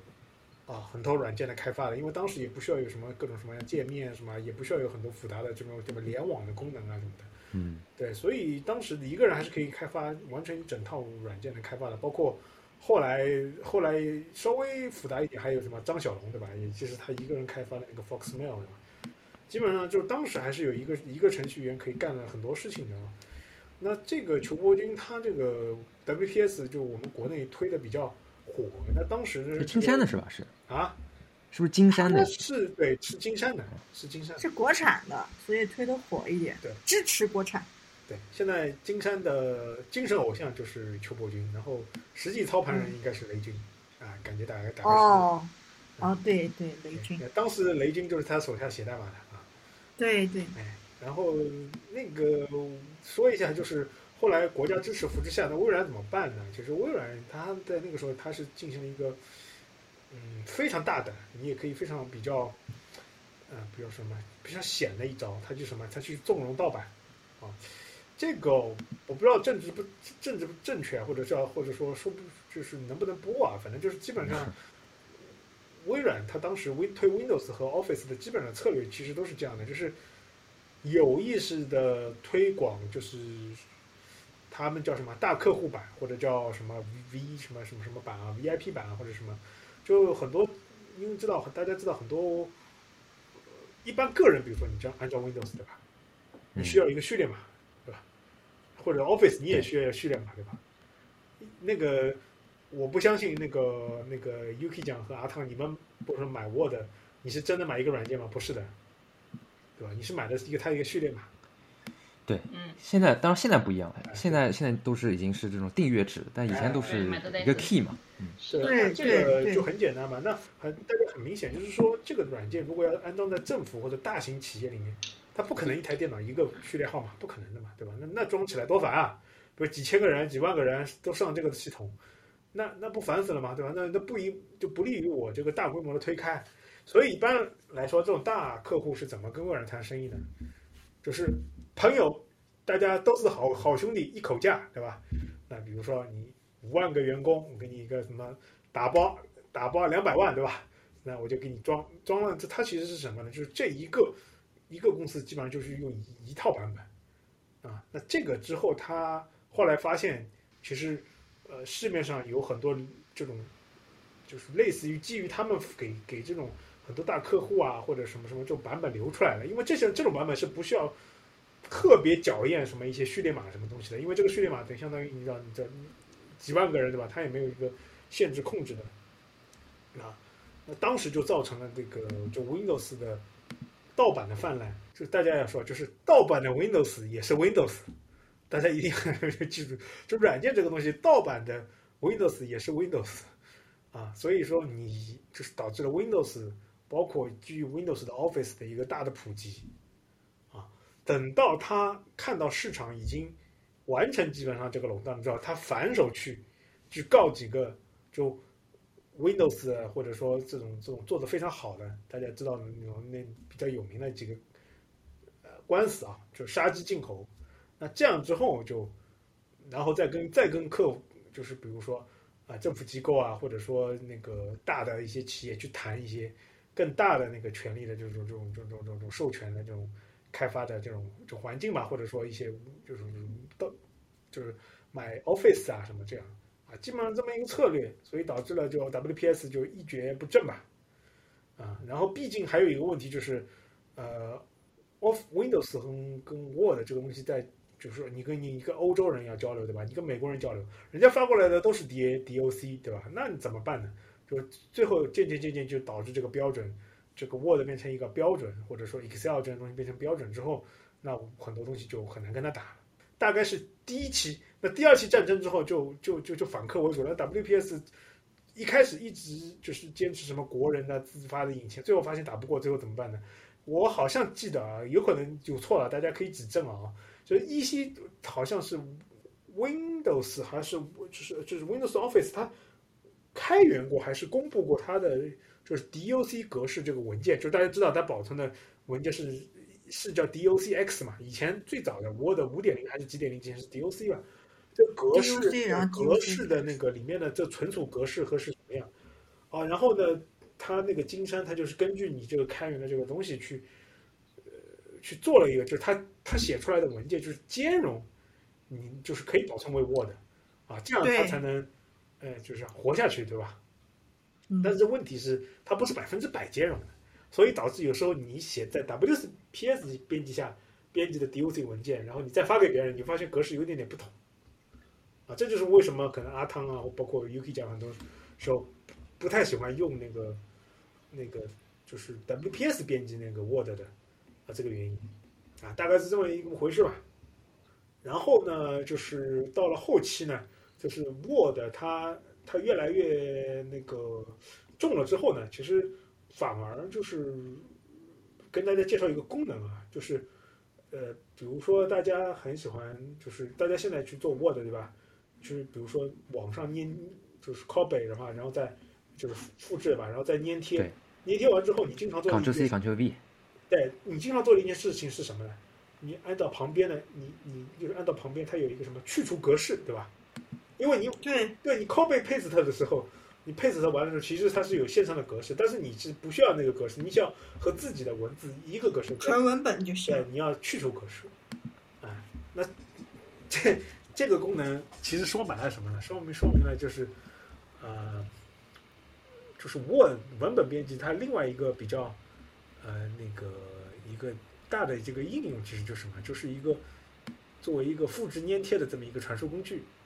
啊很多软件的开发的，因为当时也不需要有什么各种什么样界面什么，也不需要有很多复杂的这种什么联网的功能啊什么的。嗯，对，所以当时一个人还是可以开发完成一整套软件的开发的，包括后来后来稍微复杂一点，还有什么张小龙对吧？也就是他一个人开发的那个 Foxmail 对吧？基本上就当时还是有一个一个程序员可以干了很多事情的啊。那这个裘伯军他这个 WPS 就我们国内推的比较火，那当时是金山的是吧？是啊，是不是金山的？是对，是金山的，是金山，是国产的，所以推的火一点。对，支持国产。对，现在金山的精神偶像就是邱伯君，然后实际操盘人应该是雷军，啊，感觉大概大概是。哦，哦，对对，雷军。当时雷军就是他手下写代码的啊。对对。哎，然后那个说一下，就是后来国家支持扶持下，那微软怎么办呢？就是微软它在那个时候，它是进行了一个嗯非常大胆，你也可以非常比较，嗯，比较什么比较险的一招，它就什么，它去纵容盗版啊。这个我不知道政治不政治不正确，或者叫或者说说不就是能不能播啊？反正就是基本上，微软它当时 Win 推 Windows 和 Office 的基本上策略其实都是这样的，就是有意识的推广，就是他们叫什么大客户版或者叫什么 V 什么什么什么版啊 VIP 版啊或者什么，就很多因为知道大家知道很多一般个人，比如说你这样安装 Windows 对吧？你需要一个序列码对吧。或者 Office 你也需要序列码对吧？那个我不相信那个那个 UK 讲和阿汤你们不是买 Word，你是真的买一个软件吗？不是的，对吧？你是买的是一个它一个序列码。对，嗯，现在当然现在不一样了，现在现在都是已经是这种订阅制，但以前都是一个 key 嘛。嗯，是这个就很简单嘛。那很大家很明显就是说，这个软件如果要安装在政府或者大型企业里面。它不可能一台电脑一个序列号码，不可能的嘛，对吧？那那装起来多烦啊！比如几千个人、几万个人都上这个系统，那那不烦死了嘛，对吧？那那不一就不利于我这个大规模的推开。所以一般来说，这种大客户是怎么跟微软谈生意的？就是朋友，大家都是好好兄弟，一口价，对吧？那比如说你五万个员工，我给你一个什么打包打包两百万，对吧？那我就给你装装了。这它其实是什么呢？就是这一个。一个公司基本上就是用一一套版本，啊，那这个之后他后来发现，其实，呃，市面上有很多这种，就是类似于基于他们给给这种很多大客户啊或者什么什么这种版本流出来的，因为这些这种版本是不需要特别校验什么一些序列码什么东西的，因为这个序列码等相当于你知道你这几万个人对吧？他也没有一个限制控制的，啊，那当时就造成了这个就 Windows 的。盗版的泛滥，就大家要说，就是盗版的 Windows 也是 Windows，大家一定要记住，就软件这个东西，盗版的 Windows 也是 Windows，啊，所以说你就是导致了 Windows 包括基于 Windows 的 Office 的一个大的普及，等到他看到市场已经完成基本上这个垄断之后，他反手去去告几个就。Windows 或者说这种这种做的非常好的，大家知道那种那比较有名的几个呃官司啊，就杀鸡儆猴。那这样之后就，然后再跟再跟客户，就是比如说啊政府机构啊，或者说那个大的一些企业去谈一些更大的那个权利的这种这种这种这种这种授权的这种开发的这种就环境吧，或者说一些就是到就是买 Office 啊什么这样。啊，基本上这么一个策略，所以导致了就 WPS 就一蹶不振吧。啊，然后毕竟还有一个问题就是，呃，Off Windows 和跟 Word 这个东西在，就是说你跟你一个欧洲人要交流，对吧？你跟美国人交流，人家发过来的都是 D A D O C 对吧？那你怎么办呢？就最后渐渐渐渐就导致这个标准，这个 Word 变成一个标准，或者说 Excel 这种东西变成标准之后，那很多东西就很难跟他打了。大概是第一期。那第二期战争之后，就就就就反客为主了。WPS 一开始一直就是坚持什么国人的自发的引擎，最后发现打不过，最后怎么办呢？我好像记得啊，有可能有错了，大家可以指正啊。就是一期好像是 Windows 还是就是就是 Windows Office，它开源过还是公布过它的就是 DOC 格式这个文件，就大家知道它保存的文件是是叫 DOCX 嘛？以前最早的 Word 五点零还是几点零之前是 DOC 吧？这格式格式的那个里面的这存储格式和是什么样啊？然后呢，它那个金山，它就是根据你这个开源的这个东西去，呃，去做了一个，就是它它写出来的文件就是兼容，你就是可以保存为 Word，啊，这样它才能，呃，就是活下去，对吧？但是问题是，它不是百分之百兼容的，所以导致有时候你写在 WPS 编辑下编辑的 DOC 文件，然后你再发给别人，你发现格式有点点不同。啊，这就是为什么可能阿汤啊，包括 UK 讲很多时候不太喜欢用那个那个就是 WPS 编辑那个 Word 的啊这个原因啊，大概是这么一个回事吧。然后呢，就是到了后期呢，就是 Word 它它越来越那个重了之后呢，其实反而就是跟大家介绍一个功能啊，就是呃，比如说大家很喜欢，就是大家现在去做 Word 对吧？就是比如说网上粘，就是 copy 的话然后再就是复复制吧，然后再粘贴对，粘贴完之后，你经常做 Ctrl C Ctrl V，对你经常做的一件事情是什么呢？你按到旁边的，你你就是按到旁边它有一个什么去除格式，对吧？因为你对对你 copy paste 的时候，你 paste 完了之后，其实它是有线上的格式，但是你是不需要那个格式，你需要和自己的文字一个格式。纯文本就行对，。你要去除格式。哎，那这这个功能其实说白了什么呢？说明说明了就是，呃，就是 Word 文本编辑它另外一个比较呃那个一个大的这个应用，其实就是什么？就是一个作为一个复制粘贴的这么一个传输工具啊，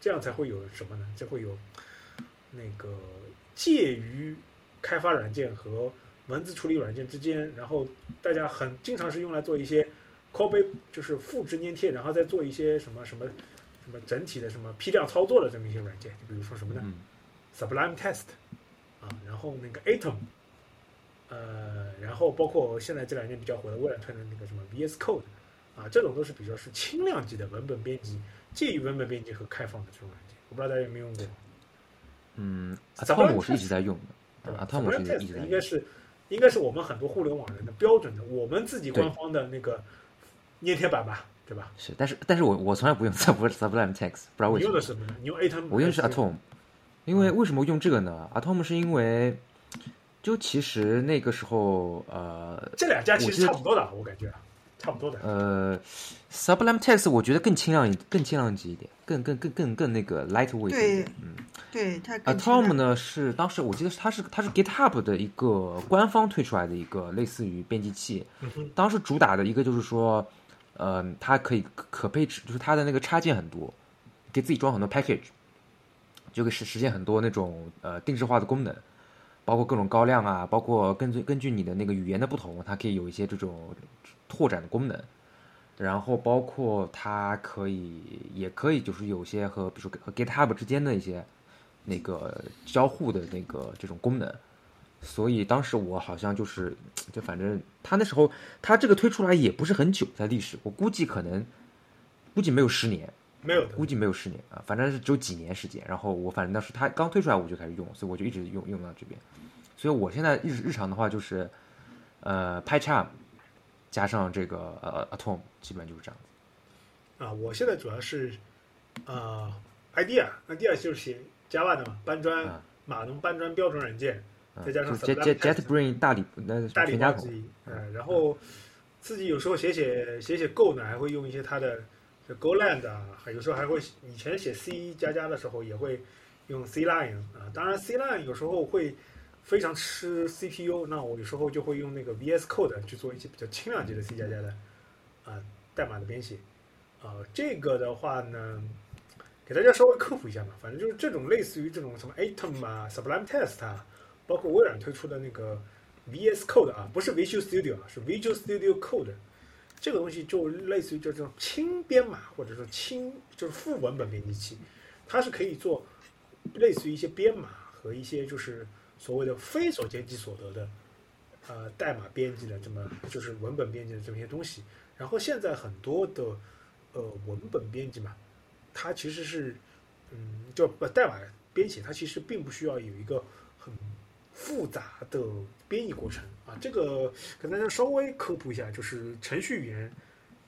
这样才会有什么呢？就会有那个介于开发软件和文字处理软件之间，然后大家很经常是用来做一些 copy，就是复制粘贴，然后再做一些什么什么什么整体的什么批量操作的这么一些软件，就比如说什么呢、嗯 s u b l i m e Test 啊，然后那个 Atom，呃，然后包括现在这两年比较火的微软推的那个什么 VS Code 啊，这种都是比较是轻量级的文本编辑，介于文本编辑和开放的这种软件，我不知道大家有没有用过。嗯 Sublime，Atom 我是一直在用的，Atom 我是一直在用。应该是应该是我们很多互联网人的标准的，我们自己官方的那个粘贴板吧，对吧？是，但是但是我我从来不用 Sub Sublime Text，不知道为你什么。用的什么呢？你用 Atom？我用的是 Atom，因为为什么用这个呢？Atom 是因为就其实那个时候呃这两家其实差不多的，我感觉差不多的。呃，Sublime Text 我觉得更轻量一更轻量级一点，更更更更更那个 lightweight 一对点。嗯对，它更，Atom 呢是当时我记得是它是它是 GitHub 的一个官方推出来的一个类似于编辑器，嗯，当时主打的一个就是说，呃，它可以可可配置，就是它的那个插件很多，给自己装很多 package，就可以实实现很多那种呃定制化的功能，包括各种高亮啊，包括根据根据你的那个语言的不同，它可以有一些这种拓展的功能，然后包括它可以也可以就是有些和比如说和 GitHub 之间的一些那个交互的那个这种功能。所以当时我好像就是，就反正他那时候他这个推出来也不是很久，在历史，我估计可能估计没有十年，没有估计没有十年啊，反正是只有几年时间。然后我反正当时他刚推出来我就开始用，所以我就一直用用到这边。所以我现在日日常的话就是，呃，PyCharm 加上这个呃 Atom，基本就是这样子。啊，我现在主要是啊，idea，idea 就是写 Java 的嘛，搬砖啊码农搬砖标准软件，啊再加上就 Jet Sublime Jet Text JetBrains 大理那大礼全家桶包之一。嗯，然后自己有时候写写写写 Go 呢，还会用一些它的就 GoLand 啊，还有时候还会以前写 C 加加的时候也会用 C Line 啊。当然 C Line 有时候会非常吃 CPU，那我有时候就会用那个 VS Code 去做一些比较轻量级的 C 加加的啊代码的编写。啊，这个的话呢，给大家稍微科普一下嘛，反正就是这种类似于这种什么 Atom 啊、Sublime Text 啊，包括微软推出的那个 VS Code 啊，不是 Visual Studio 啊，是 Visual Studio Code，这个东西就类似于就这种轻编码或者说轻就是副文本编辑器，它是可以做类似于一些编码和一些就是所谓的非手机所得的呃代码编辑的这么就是文本编辑的这么一些东西。然后现在很多的呃文本编辑嘛，它其实是嗯就不代码编写，它其实并不需要有一个很复杂的编译过程啊。这个跟大家稍微科普一下，就是程序语言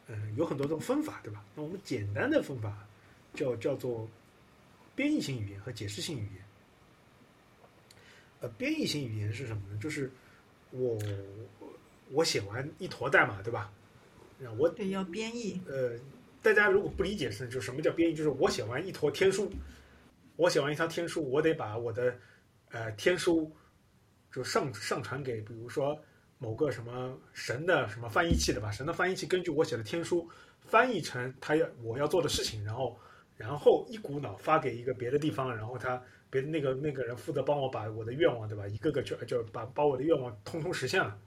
嗯有很多种分法，对吧？那我们简单的分法叫叫做编译性语言和解释性语言。呃，编译型语言是什么呢？就是我我写完一坨代码，对吧？那我对，要编译。呃，大家如果不理解是，就什么叫编译？就是我写完一坨天书，我写完一条天书，我得把我的呃天书就上上传给，比如说某个什么神的什么翻译器的吧，神的翻译器根据我写的天书翻译成他要我要做的事情，然后然后一股脑发给一个别的地方，然后他别那个那个人负责帮我把我的愿望，对吧？一个个就就把把我的愿望通通实现了。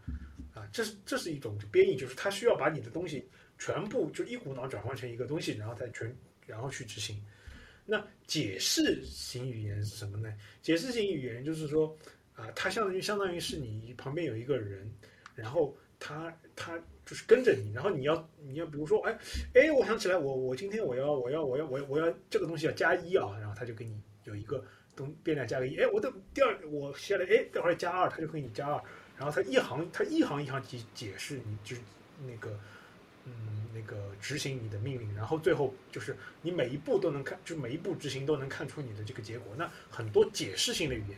啊，这是这是一种编译，就是它需要把你的东西全部就一股脑转换成一个东西，然后再全然后去执行。那解释型语言是什么呢？解释型语言就是说啊，它相当于相当于是你旁边有一个人，然后他他就是跟着你，然后你要你要比如说哎哎，我想起来，我我今天我要我要我要我要我要这个东西要加一啊，然后他就给你有一个东变量加个一，哎，我的第二我写了哎，待会儿加二，他就给你加二。然后它一行它一行一行解解释，你就是那个嗯那个执行你的命令，然后最后就是你每一步都能看，就每一步执行都能看出你的这个结果。那很多解释性的语言，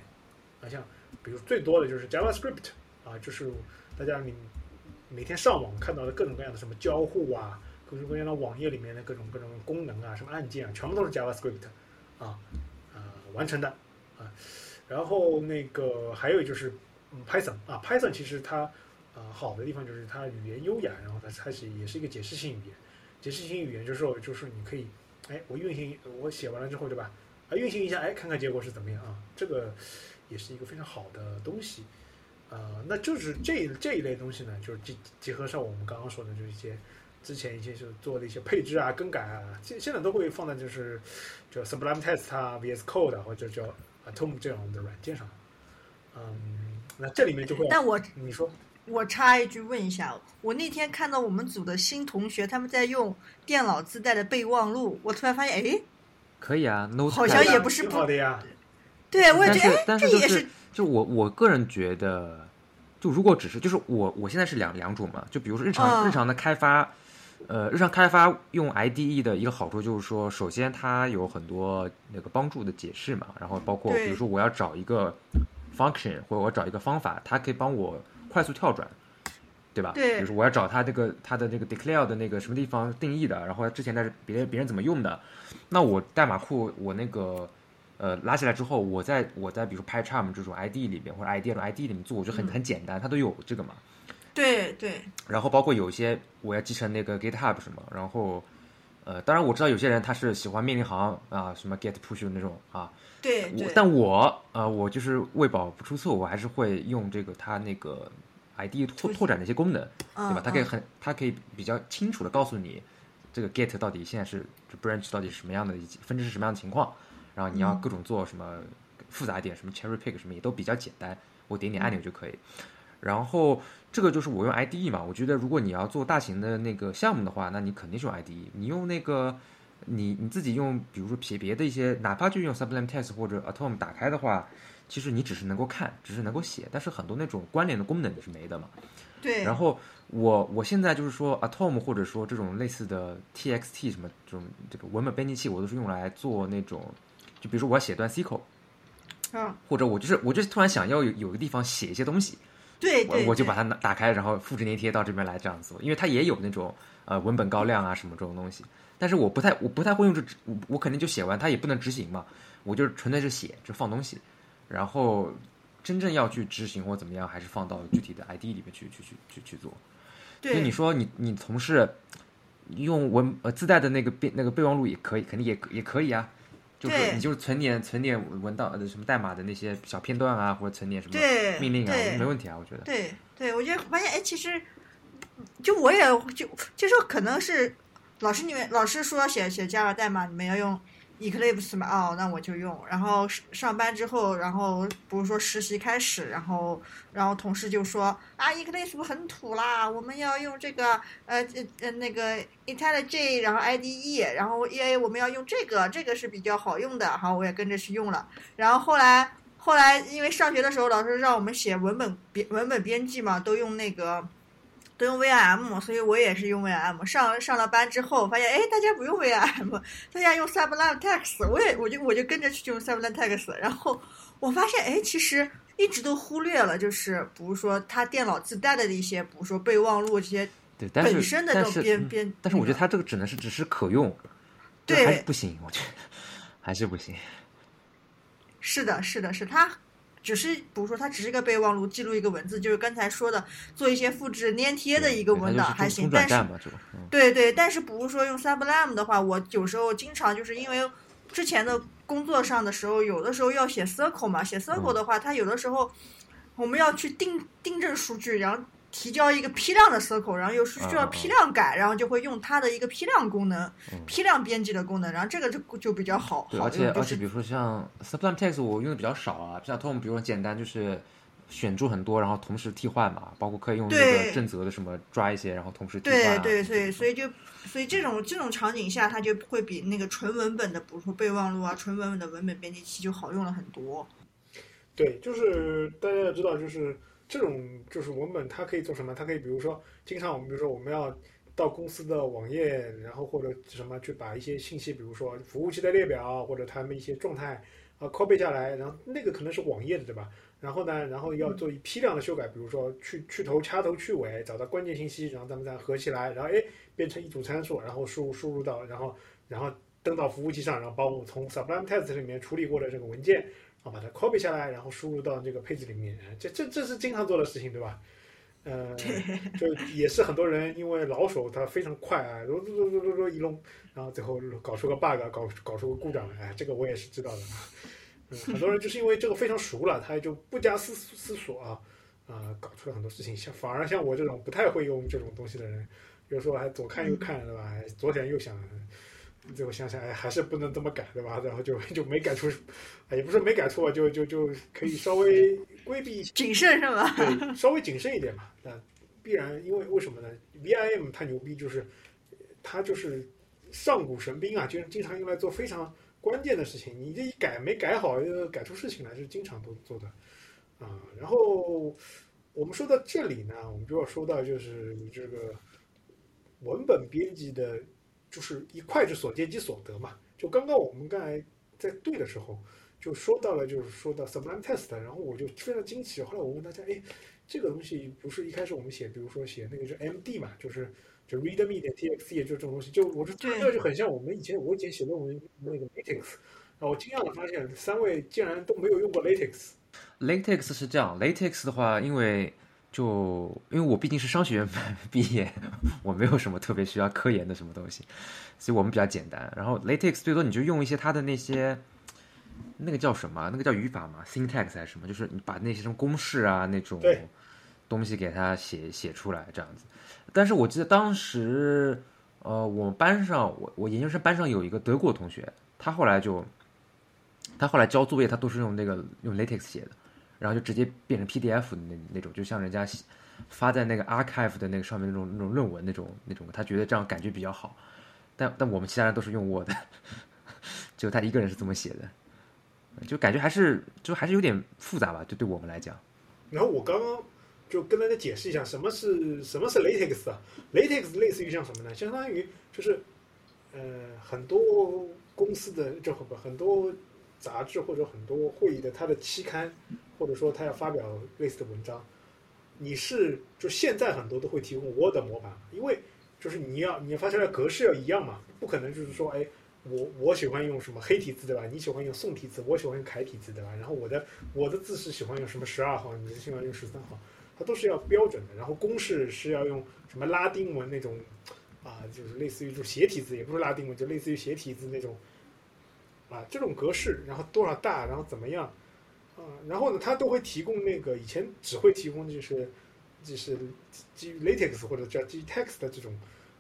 啊像比如最多的就是 JavaScript 啊，就是大家你每天上网看到的各种各样的什么交互啊，各种各样的网页里面的各种各种功能啊，什么按键啊，全部都是 JavaScript 啊完成的啊。然后那个还有就是。嗯，Python 啊，Python 其实它啊好的地方就是它语言优雅，然后它它是也是一个解释性语言。解释性语言就是说，就是你可以，哎，我运行，我写完了之后，对吧？啊，运行一下，哎，看看结果是怎么样啊？这个也是一个非常好的东西。呃，那就是这这一类东西呢，就是结结合上我们刚刚说的，就是一些之前一些就做的一些配置啊、更改啊，现现在都会放在就是叫 Sublime Text 啊、VS Code 或者叫 Atom 这样的软件上。嗯。那这里面就会，但我你说，我插一句问一下，我那天看到我们组的新同学他们在用电脑自带的备忘录，我突然发现，哎，可以啊，Note 好像也不是不好的呀。对，我也觉得，但是就是，就我我个人觉得，就如果只是就是我我现在是两两种嘛，就比如说日常日常的开发，呃，日常开发用 IDE 的一个好处就是说，首先它有很多那个帮助的解释嘛，然后包括比如说我要找一个。function 或者我找一个方法，它可以帮我快速跳转，对吧？对。比如说我要找它这个它的那个 declare 的那个什么地方定义的，然后之前在别人别人怎么用的，那我代码库我那个呃拉起来之后，我在我在比如说 PyCharm 这种 IDE 里边或者 IDE 的 IDE 里面做，我觉得很很简单，它都有这个嘛。对对。然后包括有些我要继承那个 GitHub 什么，然后呃，当然我知道有些人他是喜欢命令行啊，什么 get push 那种啊。对，但我呃，我就是为保不出错，我还是会用这个它那个 ID 拓拓展的一些功能，对吧？它可以很，它可以比较清楚的告诉你，这个 get 到底现在是 branch 到底是什么样的，分支是什么样的情况，然后你要各种做什么复杂一点，什么 cherry pick 什么也都比较简单，我点点按钮就可以。然后这个就是我用 IDE 嘛，我觉得如果你要做大型的那个项目的话，那你肯定是用 IDE，你用那个。你你自己用，比如说别别的一些，哪怕就用 Sublime Text 或者 Atom 打开的话，其实你只是能够看，只是能够写，但是很多那种关联的功能你是没的嘛。对。然后我我现在就是说 Atom 或者说这种类似的 TXT 什么这种这个文本编辑器，我都是用来做那种，就比如说我要写段 C 口，嗯，或者我就是我就是突然想要有有个地方写一些东西，对，我我就把它打开，然后复制粘贴到这边来这样做，因为它也有那种呃文本高亮啊什么这种东西。但是我不太我不太会用这，我我肯定就写完，它也不能执行嘛。我就是纯粹是写，就放东西，然后真正要去执行或怎么样，还是放到具体的 ID 里面去去去去去做。所以你说你你从事用文呃自带的那个备那个备忘录也可以，肯定也也可以啊。就是你就是存点存点文档呃什么代码的那些小片段啊，或者存点什么命令啊，没问题啊，我觉得。对对，我觉得发现哎，其实就我也就就说可能是。老师，你们老师说写写 Java 代码，你们要用 Eclipse 嘛？哦，那我就用。然后上班之后，然后比如说实习开始，然后然后同事就说啊，Eclipse 不很土啦，我们要用这个呃呃那个 IntelliJ，然后 IDE，然后 EA 我们要用这个，这个是比较好用的。好，我也跟着去用了。然后后来后来因为上学的时候老师让我们写文本编文本编辑嘛，都用那个。都用 VIM，所以我也是用 VIM。上上了班之后，发现哎，大家不用 VIM，大家用 Sublime Text，我也我就我就跟着去用 Sublime Text。然后我发现哎，其实一直都忽略了，就是比如说它电脑自带的一些，比如说备忘录这些对，但是本身的这种但是编编。但是我觉得那个它这个只能是只是可用，对还是不行，我觉得还是不行。是的，是的，是它只是比如说它只是一个备忘录，记录一个文字，就是刚才说的做一些复制粘贴的一个文档还行，但是对对，但是比如说用 Sublime 的话，我有时候经常就是因为之前的工作上的时候，有的时候要写 Circle 嘛，写 Circle 的话，它有的时候我们要去订订正数据，然后提交一个批量的 Circle，然后又是需要批量改，然后就会用它的一个批量功能、嗯批量编辑的功能，然后这个就就比较好而且而且比如说像 Sublime Text 我用的比较少啊，像 Tom 比如说简单就是选住很多，然后同时替换嘛，包括可以用那个正则的什么抓一些，然后同时替换、啊。对对对，所以就所以这种这种场景下，它就会比那个纯文本的，比如说备忘录啊、纯文本的文本编辑器就好用了很多。对，就是大家要知道，就是这种就是文本，它可以做什么？它可以比如说，经常我们比如说我们要到公司的网页，然后或者什么去把一些信息，比如说服务器的列表或者他们一些状态啊 copy 下来，然后那个可能是网页的，对吧？然后呢，然后要做一批量的修改，比如说去去头、掐头、去尾，找到关键信息，然后咱们再合起来，然后哎变成一组参数，然后输入输入到，然后然后登到服务器上，然后帮我从 Sublime Text 里面处理过的这个文件。然后把它 copy 下来，然后输入到这个配置里面，哎这这这是经常做的事情，对吧？呃，就也是很多人因为老手他非常快啊，噜噜噜噜噜噜一弄，然后最后搞出个 bug，搞搞出个故障来，哎，这个我也是知道的。嗯，很多人就是因为这个非常熟了，他就不加思思索啊，啊、搞出了很多事情。像反而像我这种不太会用这种东西的人，有时候还左看右看，对吧？哎左想右想，最后想想，哎，还是不能这么改，对吧？然后就就没改出，哎，也不是没改错，就就就可以稍微规避一些。谨慎是吧？对，稍微谨慎一点嘛。那必然，因为为什么呢？VIM 它牛逼，就是它就是上古神兵啊，就是经常用来做非常关键的事情。你这一改没改好，呃改出事情来是经常都做的啊。然后我们说到这里呢，我们就要说到就是这个文本编辑的，就是一块之所见即所得嘛。就刚刚我们刚才在对的时候。就说到了，就是说到 Sublime Text，然后我就非常惊奇。后来我问大家，哎，这个东西不是一开始我们写，比如说写那个是 MD 嘛，就是就 README 点 TXT，就这种东西，就我说这这就很像我们以前我以前写论文那个 LaTeX，然后我惊讶的发现三位竟然都没有用过 LaTeX。Latex 是这样，Latex 的话，因为就因为我毕竟是商学院 毕业，我没有什么特别需要科研的什么东西，所以我们比较简单。然后 Latex 最多你就用一些它的那些。那个叫什么？那个叫语法嘛，syntax 还是什么？就是你把那些什么公式啊那种东西给它写写出来这样子。但是我记得当时，呃，我们班上我我研究生班上有一个德国同学，他后来就他后来交作业，他都是用那个用 LaTeX 写的，然后就直接变成 PDF 的那那种，就像人家发在那个 archive 的那个上面那种那种论文那种那种，他觉得这样感觉比较好。但但我们其他人都是用 Word，只有 他一个人是这么写的，就感觉还是就还是有点复杂吧，就对我们来讲。然后我刚刚就跟大家解释一下什么是什么是 LaTeX 啊？LaTeX 类似于像什么呢？相当于就是呃很多公司的就很多杂志或者很多会议的它的期刊，或者说他要发表类似的文章，你是就现在很多都会提供 Word 模板，因为就是你要你发出来格式要一样嘛，不可能就是说哎。我我喜欢用什么黑体字对吧？你喜欢用宋体字，我喜欢用楷体字对吧？然后我的我的字是喜欢用什么十二号，你是喜欢用十三号，它都是要标准的。然后公式是要用什么拉丁文那种啊，就是类似于就斜体字，也不是拉丁文，就类似于斜体字那种啊这种格式，然后多少大，然后怎么样啊？然后呢，它都会提供那个以前只会提供就是就是基于 LaTeX 或者叫基于 Text 的这种。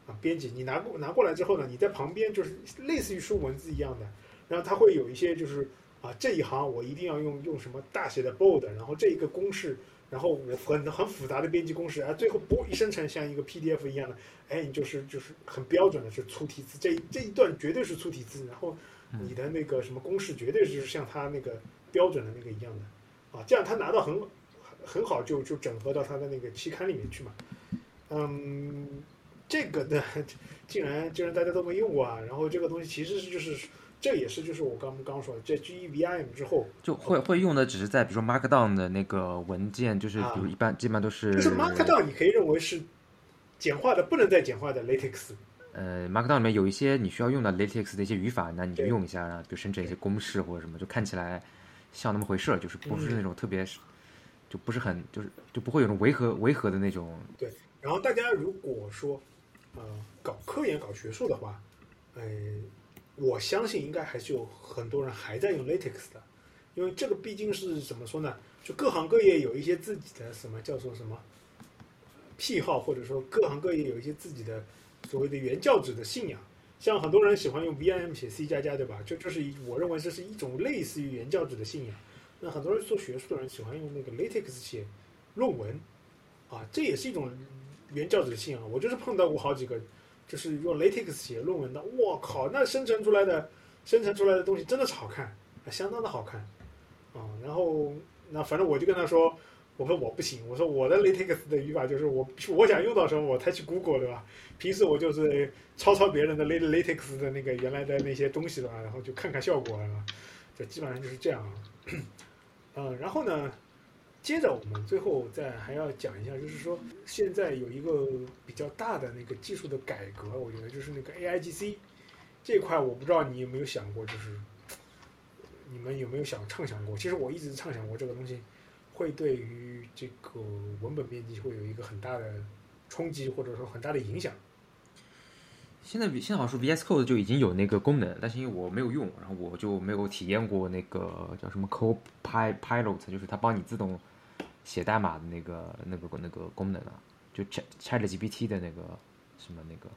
啊，编辑你拿过拿过来之后呢，你在旁边就是类似于输文字一样的，然后它会有一些就是啊这一行我一定要用用什么大写的 bold，然后这一个公式，然后我很很复杂的编辑公式，啊最后啵一生成像一个 PDF 一样的，哎你就是就是很标准的是粗体字，这这一段绝对是粗体字，然后你的那个什么公式绝对就是像他那个标准的那个一样的，啊这样他拿到很很好就就整合到他的那个期刊里面去嘛。嗯，这个呢，竟然竟然大家都没用过啊。然后这个东西其实是就是，这也是就是我刚刚说的，这 GEVIM 之后，就会会用的只是在比如说 Markdown 的那个文件，就是比如啊一般基本上都是就是 Markdown 你可以认为是简化的不能再简化的 LaTeX。呃，Markdown 里面有一些你需要用的 LaTeX 的一些语法，那你就用一下，然后比如生成一些公式或者什么，就看起来像那么回事儿，就是不是嗯那种特别，就不是很就是就不会有种违和违和的那种。对然后大家如果说呃搞科研、搞学术的话，呃，我相信应该还是有很多人还在用 LaTeX 的，因为这个毕竟是怎么说呢？就各行各业有一些自己的什么叫做什么癖好，或者说各行各业有一些自己的所谓的原教旨的信仰。像很多人喜欢用 VIM 写 C 加加，对吧？这这是我认为这是一种类似于原教旨的信仰。那很多人做学术的人喜欢用那个 LaTeX 写论文，啊，这也是一种原教旨的信仰。我就是碰到过好几个，就是用 LaTeX 写论文的，我靠，那生成出来的生成出来的东西真的是好看，啊相当的好看，啊，然后那反正我就跟他说，我说我不行，我说我的 LaTeX 的语法就是我我想用到什么我才去 Google 对吧？平时我就是抄抄别人的 LaTeX 的那个原来的那些东西的吧，然后就看看效果啊，就基本上就是这样。嗯，然后呢，接着我们最后再还要讲一下，就是说现在有一个比较大的那个技术的改革，我觉得就是那个 AIGC 这块，我不知道你有没有想过，就是你们有没有想畅想过？其实我一直畅想过这个东西会对于这个文本编辑会有一个很大的冲击，或者说很大的影响。现在现在好像是 VS Code 就已经有那个功能，但是因为我没有用，然后我就没有体验过那个叫什么 Copilot，就是它帮你自动写代码的那个那个那个功能啊，就 Chat Chat GPT 的那个什么那个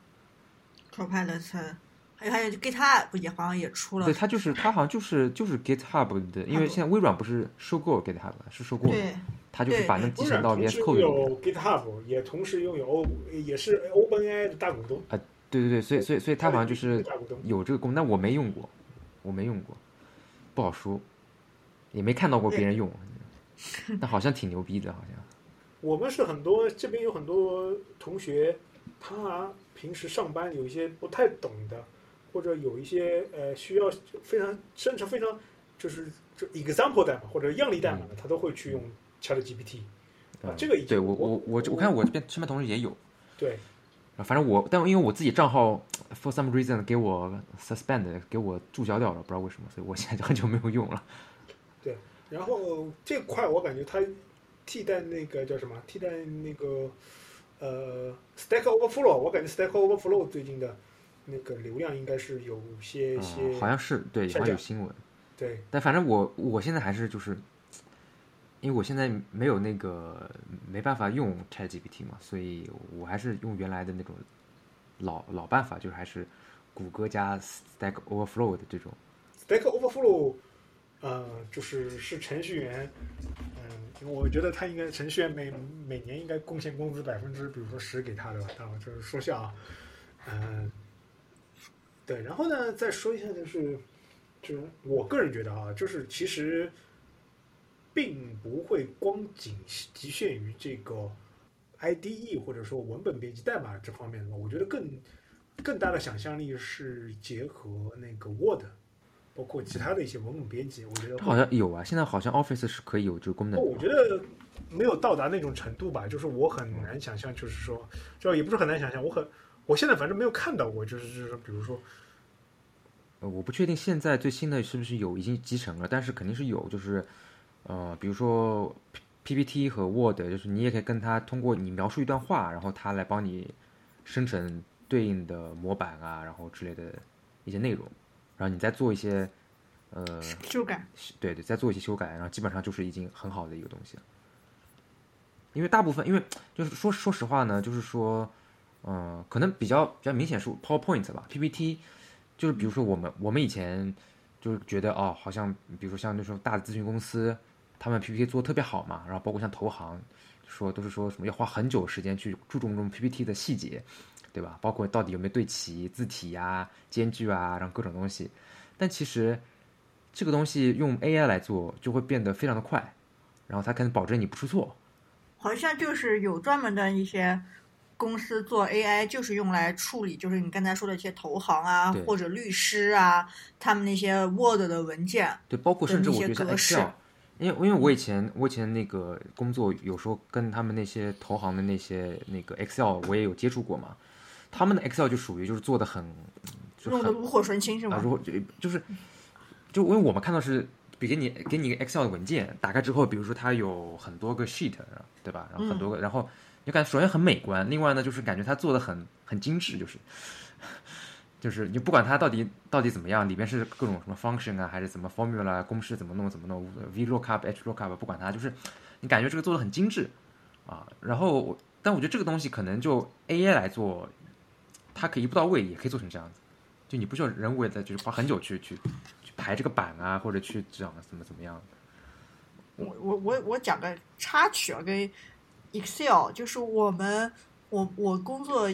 ，Copilot，还有还有 GitHub 也好像也出了对，，它就是它好像就是就是 GitHub 的，因为现在微软不是收购 GitHub 了是收购了，对它就是把那集成到同 VS 时 Code 里。有 GitHub，也同时拥有 O，也是 OpenAI 的大股东。啊对对对，所以所以所以它好像就是大股东。有这个功能，但我没用过，我没用过，不好说，也没看到过别人用，但好像挺牛逼的，好像。我们是很多这边有很多同学，他平时上班有一些不太懂的，或者有一些呃需要非常生成非常就是就 example 代码或者样例代码的，他都会去用 ChatGPT。啊，这个已经对我我我我看我这边身边同事也有，对反正我但因为我自己账号 for some reason 给我 suspend 给我注销掉了，不知道为什么，所以我现在就很久没有用了。对然后这块我感觉它替代那个叫什么？替代那个呃 Stack Overflow，我感觉 Stack Overflow 最近的那个流量应该是有些嗯些、好像是对，好像有新闻。对但反正我我现在还是就是，因为我现在没有那个没办法用 ChatGPT 嘛，所以我还是用原来的那种老老办法，就是还是谷歌加 Stack Overflow 的这种。Stack Overflow，呃，就是是程序员，嗯、我觉得他应该程序员每每年应该贡献工资百分之，比如说十给他的吧，当然就是说笑啊，嗯、对，然后呢，再说一下就是，就是我个人觉得啊，就是其实并不会光仅局限于这个 IDE 或者说文本编辑代码这方面的吧，我觉得更更大的想象力是结合那个 Word。包括其他的一些文本编辑，我觉得它好像有啊，现在好像 Office 是可以有这个功能。我觉得没有到达那种程度吧，就是我很难想象，就是说，就也不是很难想象，我很，我现在反正没有看到过，就是就是，比如说，呃，我不确定现在最新的是不是有已经集成了，但是肯定是有，就是呃，比如说 P PPT 和 Word，就是你也可以跟它通过你描述一段话，然后它来帮你生成对应的模板啊，然后之类的一些内容，然后你再做一些呃，修改。对对，再做一些修改，然后基本上就是已经很好的一个东西了。因为大部分，因为就是说说实话呢，就是说，嗯、可能比较比较明显是 PowerPoint 吧，PPT，就是比如说我们我们以前就是觉得哦，好像比如说像那种大的咨询公司，他们 PPT 做的特别好嘛，然后包括像投行，说都是说什么要花很久时间去注重这种 PPT 的细节，对吧？包括到底有没有对齐字体呀、间距啊，然后各种东西。但其实这个东西用 AI 来做就会变得非常的快，然后它可能保证你不出错。好像就是有专门的一些公司做 AI 就是用来处理，就是你刚才说的一些投行啊或者律师啊，他们那些 Word 的文件。对，包括甚至我觉得 Excel，因为因为我以前我以前那个工作有时候跟他们那些投行的那些那个 Excel 我也有接触过嘛，他们的 Excel 就属于就是做的很就很用的炉火纯青是啊，吗？如果就就是就因为我们看到是比给你给你一个 Excel 的文件，打开之后，比如说它有很多个 sheet，对吧？然后很多个，然后你感觉首先很美观，另外呢就是感觉它做的很很精致，就是 就是你不管它到底到底怎么样，里面是各种什么 function 啊，还是怎么 formula 公式怎么弄怎么弄，VLOOKUP、HLOOKUP，不管它，就是你感觉这个做的很精致啊。然后我但我觉得这个东西可能就 AI 来做，它可以一步到位，也可以做成这样子。就你不需要人为的，就是花很久去去去排这个版啊，或者去讲怎么怎么样。我我我我讲个插曲啊，跟 Excel，就是我们我我工作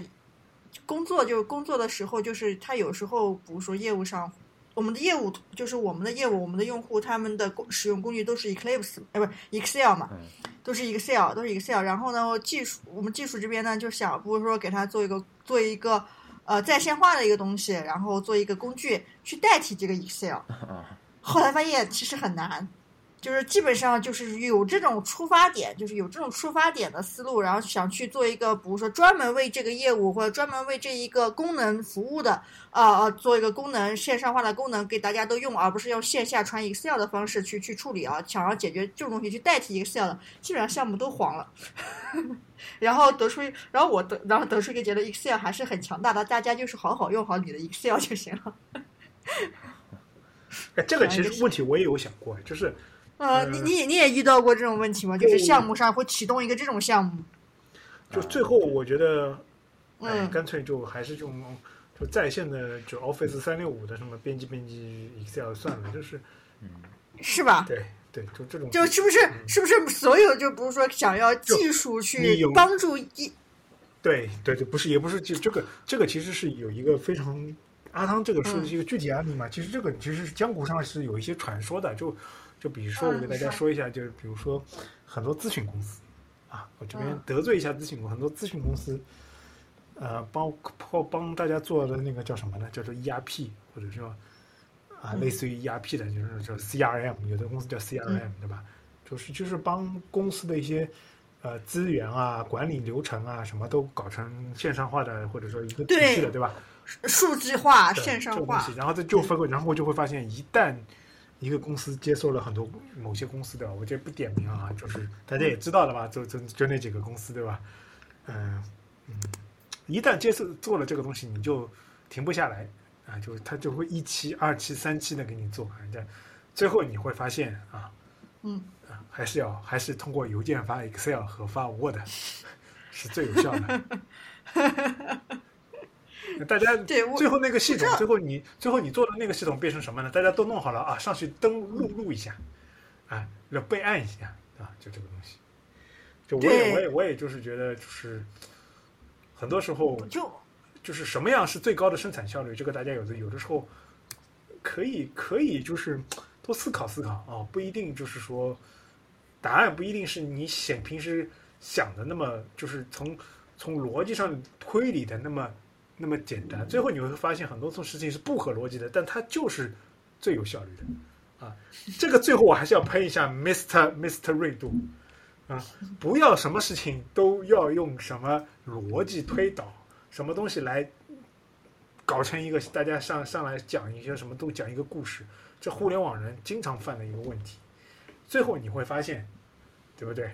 工作就工作的时候，就是他有时候比如说业务上，我们的业务就是我们的业务，我们的用户他们的工使用工具都是 Eclipse，呃，不是 Excel 嘛，嗯都是 Excel，都是 Excel。然后呢，技术我们技术这边呢就想，不如说给他做一个做一个呃在线化的一个东西，然后做一个工具去代替这个 Excel。啊，后来发现其实很难，就是基本上就是有这种出发点，就是有这种出发点的思路，然后想去做一个，比如说专门为这个业务或者专门为这一个功能服务的，啊、呃，做一个功能线上化的功能给大家都用，而不是用线下传 Excel 的方式去去处理啊，想要解决这种东西去代替 Excel 的，基本上项目都黄了。然后得出，然后我得，然后得出一个结论，Excel 还是很强大的，大家就是好好用好你的 Excel 就行了。哎，这个其实问题我也有想过，就是呃，嗯你你你也遇到过这种问题吗？就是项目上会启动一个这种项目，就最后我觉得，哎，嗯。干脆就还是用就在线的就 Office 三六五的什么编辑编辑 Excel 算了，就是是吧？对对，就这种。就是不是是不是所有就不是说想要技术去帮助一对对对，不是也不是就这个这个其实是有一个非常阿汤这个是嗯。一个具体案例嘛，其实这个其实是江湖上是有一些传说的，就就比如说我嗯给大家说说一下，就是比如说很多咨询公司啊，我这边嗯得罪一下咨询公司，很多咨询公司。呃，帮帮帮大家做的那个叫什么呢？叫做 ERP，或者说啊，嗯类似于 ERP 的，就是叫 CRM，有的公司叫 CRM，、嗯对吧？就是就是帮公司的一些呃资源啊、管理流程啊，什么都搞成线上化的，或者说一个体系的，对对吧？数字化、线上化然后再就分会，然后就会发现，一旦一个公司接受了很多某些公司的，我这不点名啊，就是大家也知道的吧，就就就那几个公司，对吧？嗯嗯，一旦接受做了这个东西，你就停不下来啊，就他就会一期、二期、三期的给你做，人家最后你会发现啊，嗯啊，还是要还是通过邮件发 Excel 和发 Word 是最有效的。大家对最后那个系统最后你最后你做的那个系统变成什么呢？大家都弄好了啊，上去登录录一下，啊，要备案一下，啊，就这个东西。就我也我也我也就是觉得就是很多时候就就是什么样是最高的生产效率，这个大家有的有的时候可以可以就是多思考思考啊，不一定就是说答案不一定是你想平时想的那么就是从从逻辑上推理的那么那么简单，最后你会发现很多种事情是不合逻辑的，但它就是最有效率的啊。这个最后我还是要喷一下 Mr. Mr. 瑞度啊，不要什么事情都要用什么逻辑推导，什么东西来搞成一个大家上上来讲一些什么都讲一个故事，这互联网人经常犯的一个问题。最后你会发现，对不对？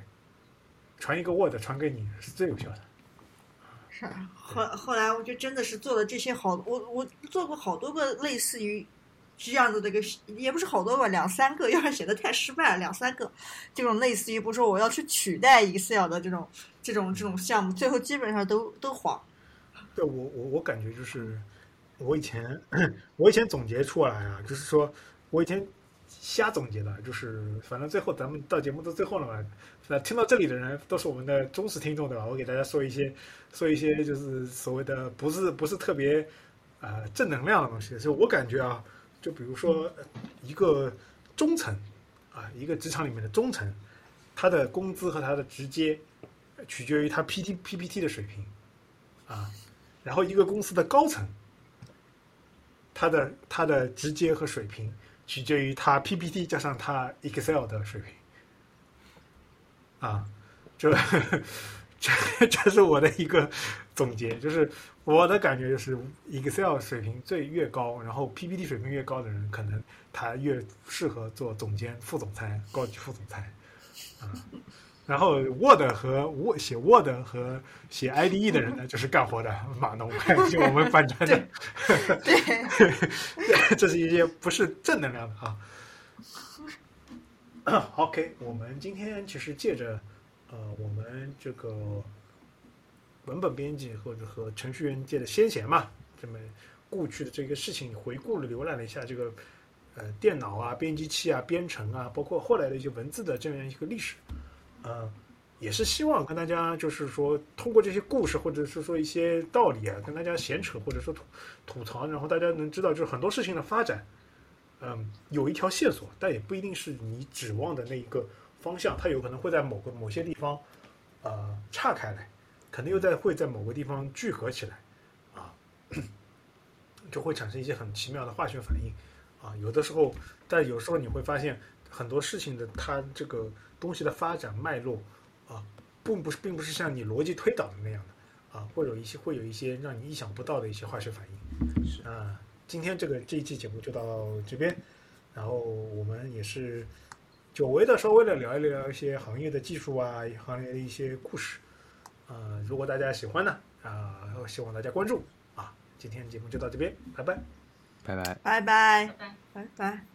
传一个 Word 传给你是最有效的。是后后来我就真的是做了这些好，我我做过好多个类似于这样子的一个，也不是好多吧，两三个，要是写的太失败了，两三个这种类似于，不是说我要去取代 Excel 的这种这种这种项目，最后基本上都都黄。对我我我感觉就是，我以前 我以前总结出来啊，就是说我以前瞎总结的，就是反正最后咱们到节目的最后了嘛，那听到这里的人都是我们的忠实听众对吧？我给大家说一些说一些就是所谓的不是不是特别呃正能量的东西，就我感觉啊，就比如说一个中层啊，一个职场里面的中层，他的工资和他的直接取决于他 P T P P T 的水平。啊，然后一个公司的高层，他的他的直接和水平取决于他 PPT 加上他 Excel 的水平，啊，这这这是我的一个总结，就是我的感觉就是 Excel 水平最越高，然后 PPT 水平越高的人，可能他越适合做总监、副总裁、高级副总裁，啊。然后 Word 和 Word 写 Word 和写 IDE 的人呢，就是干活的码农，就我们反正的，对，这是一些不是正能量的啊。OK，我们今天其实借着呃我们这个文本编辑或者和程序员界的先贤嘛，这么过去的这个事情，回顾了浏览了一下这个呃电脑啊、编辑器啊、编程啊，包括后来的一些文字的这样一个历史。呃，也是希望跟大家，就是说，通过这些故事，或者是说一些道理啊，跟大家闲扯，或者说吐吐槽，然后大家能知道，就是很多事情的发展，嗯，有一条线索，但也不一定是你指望的那一个方向，它有可能会在某个某些地方，呃，岔开来，可能又在会在某个地方聚合起来，啊，就会产生一些很奇妙的化学反应，啊，有的时候，但有时候你会发现很多事情的它这个。东西的发展脉络啊，并不是并不是像你逻辑推导的那样的啊，会有一些会有一些让你意想不到的一些化学反应。是啊，今天这个这一期节目就到这边，然后我们也是久违的稍微的聊一聊一些行业的技术啊，行业的一些故事。呃，如果大家喜欢呢，啊，希望大家关注啊。今天节目就到这边，拜拜，拜拜，拜拜，拜拜。拜拜。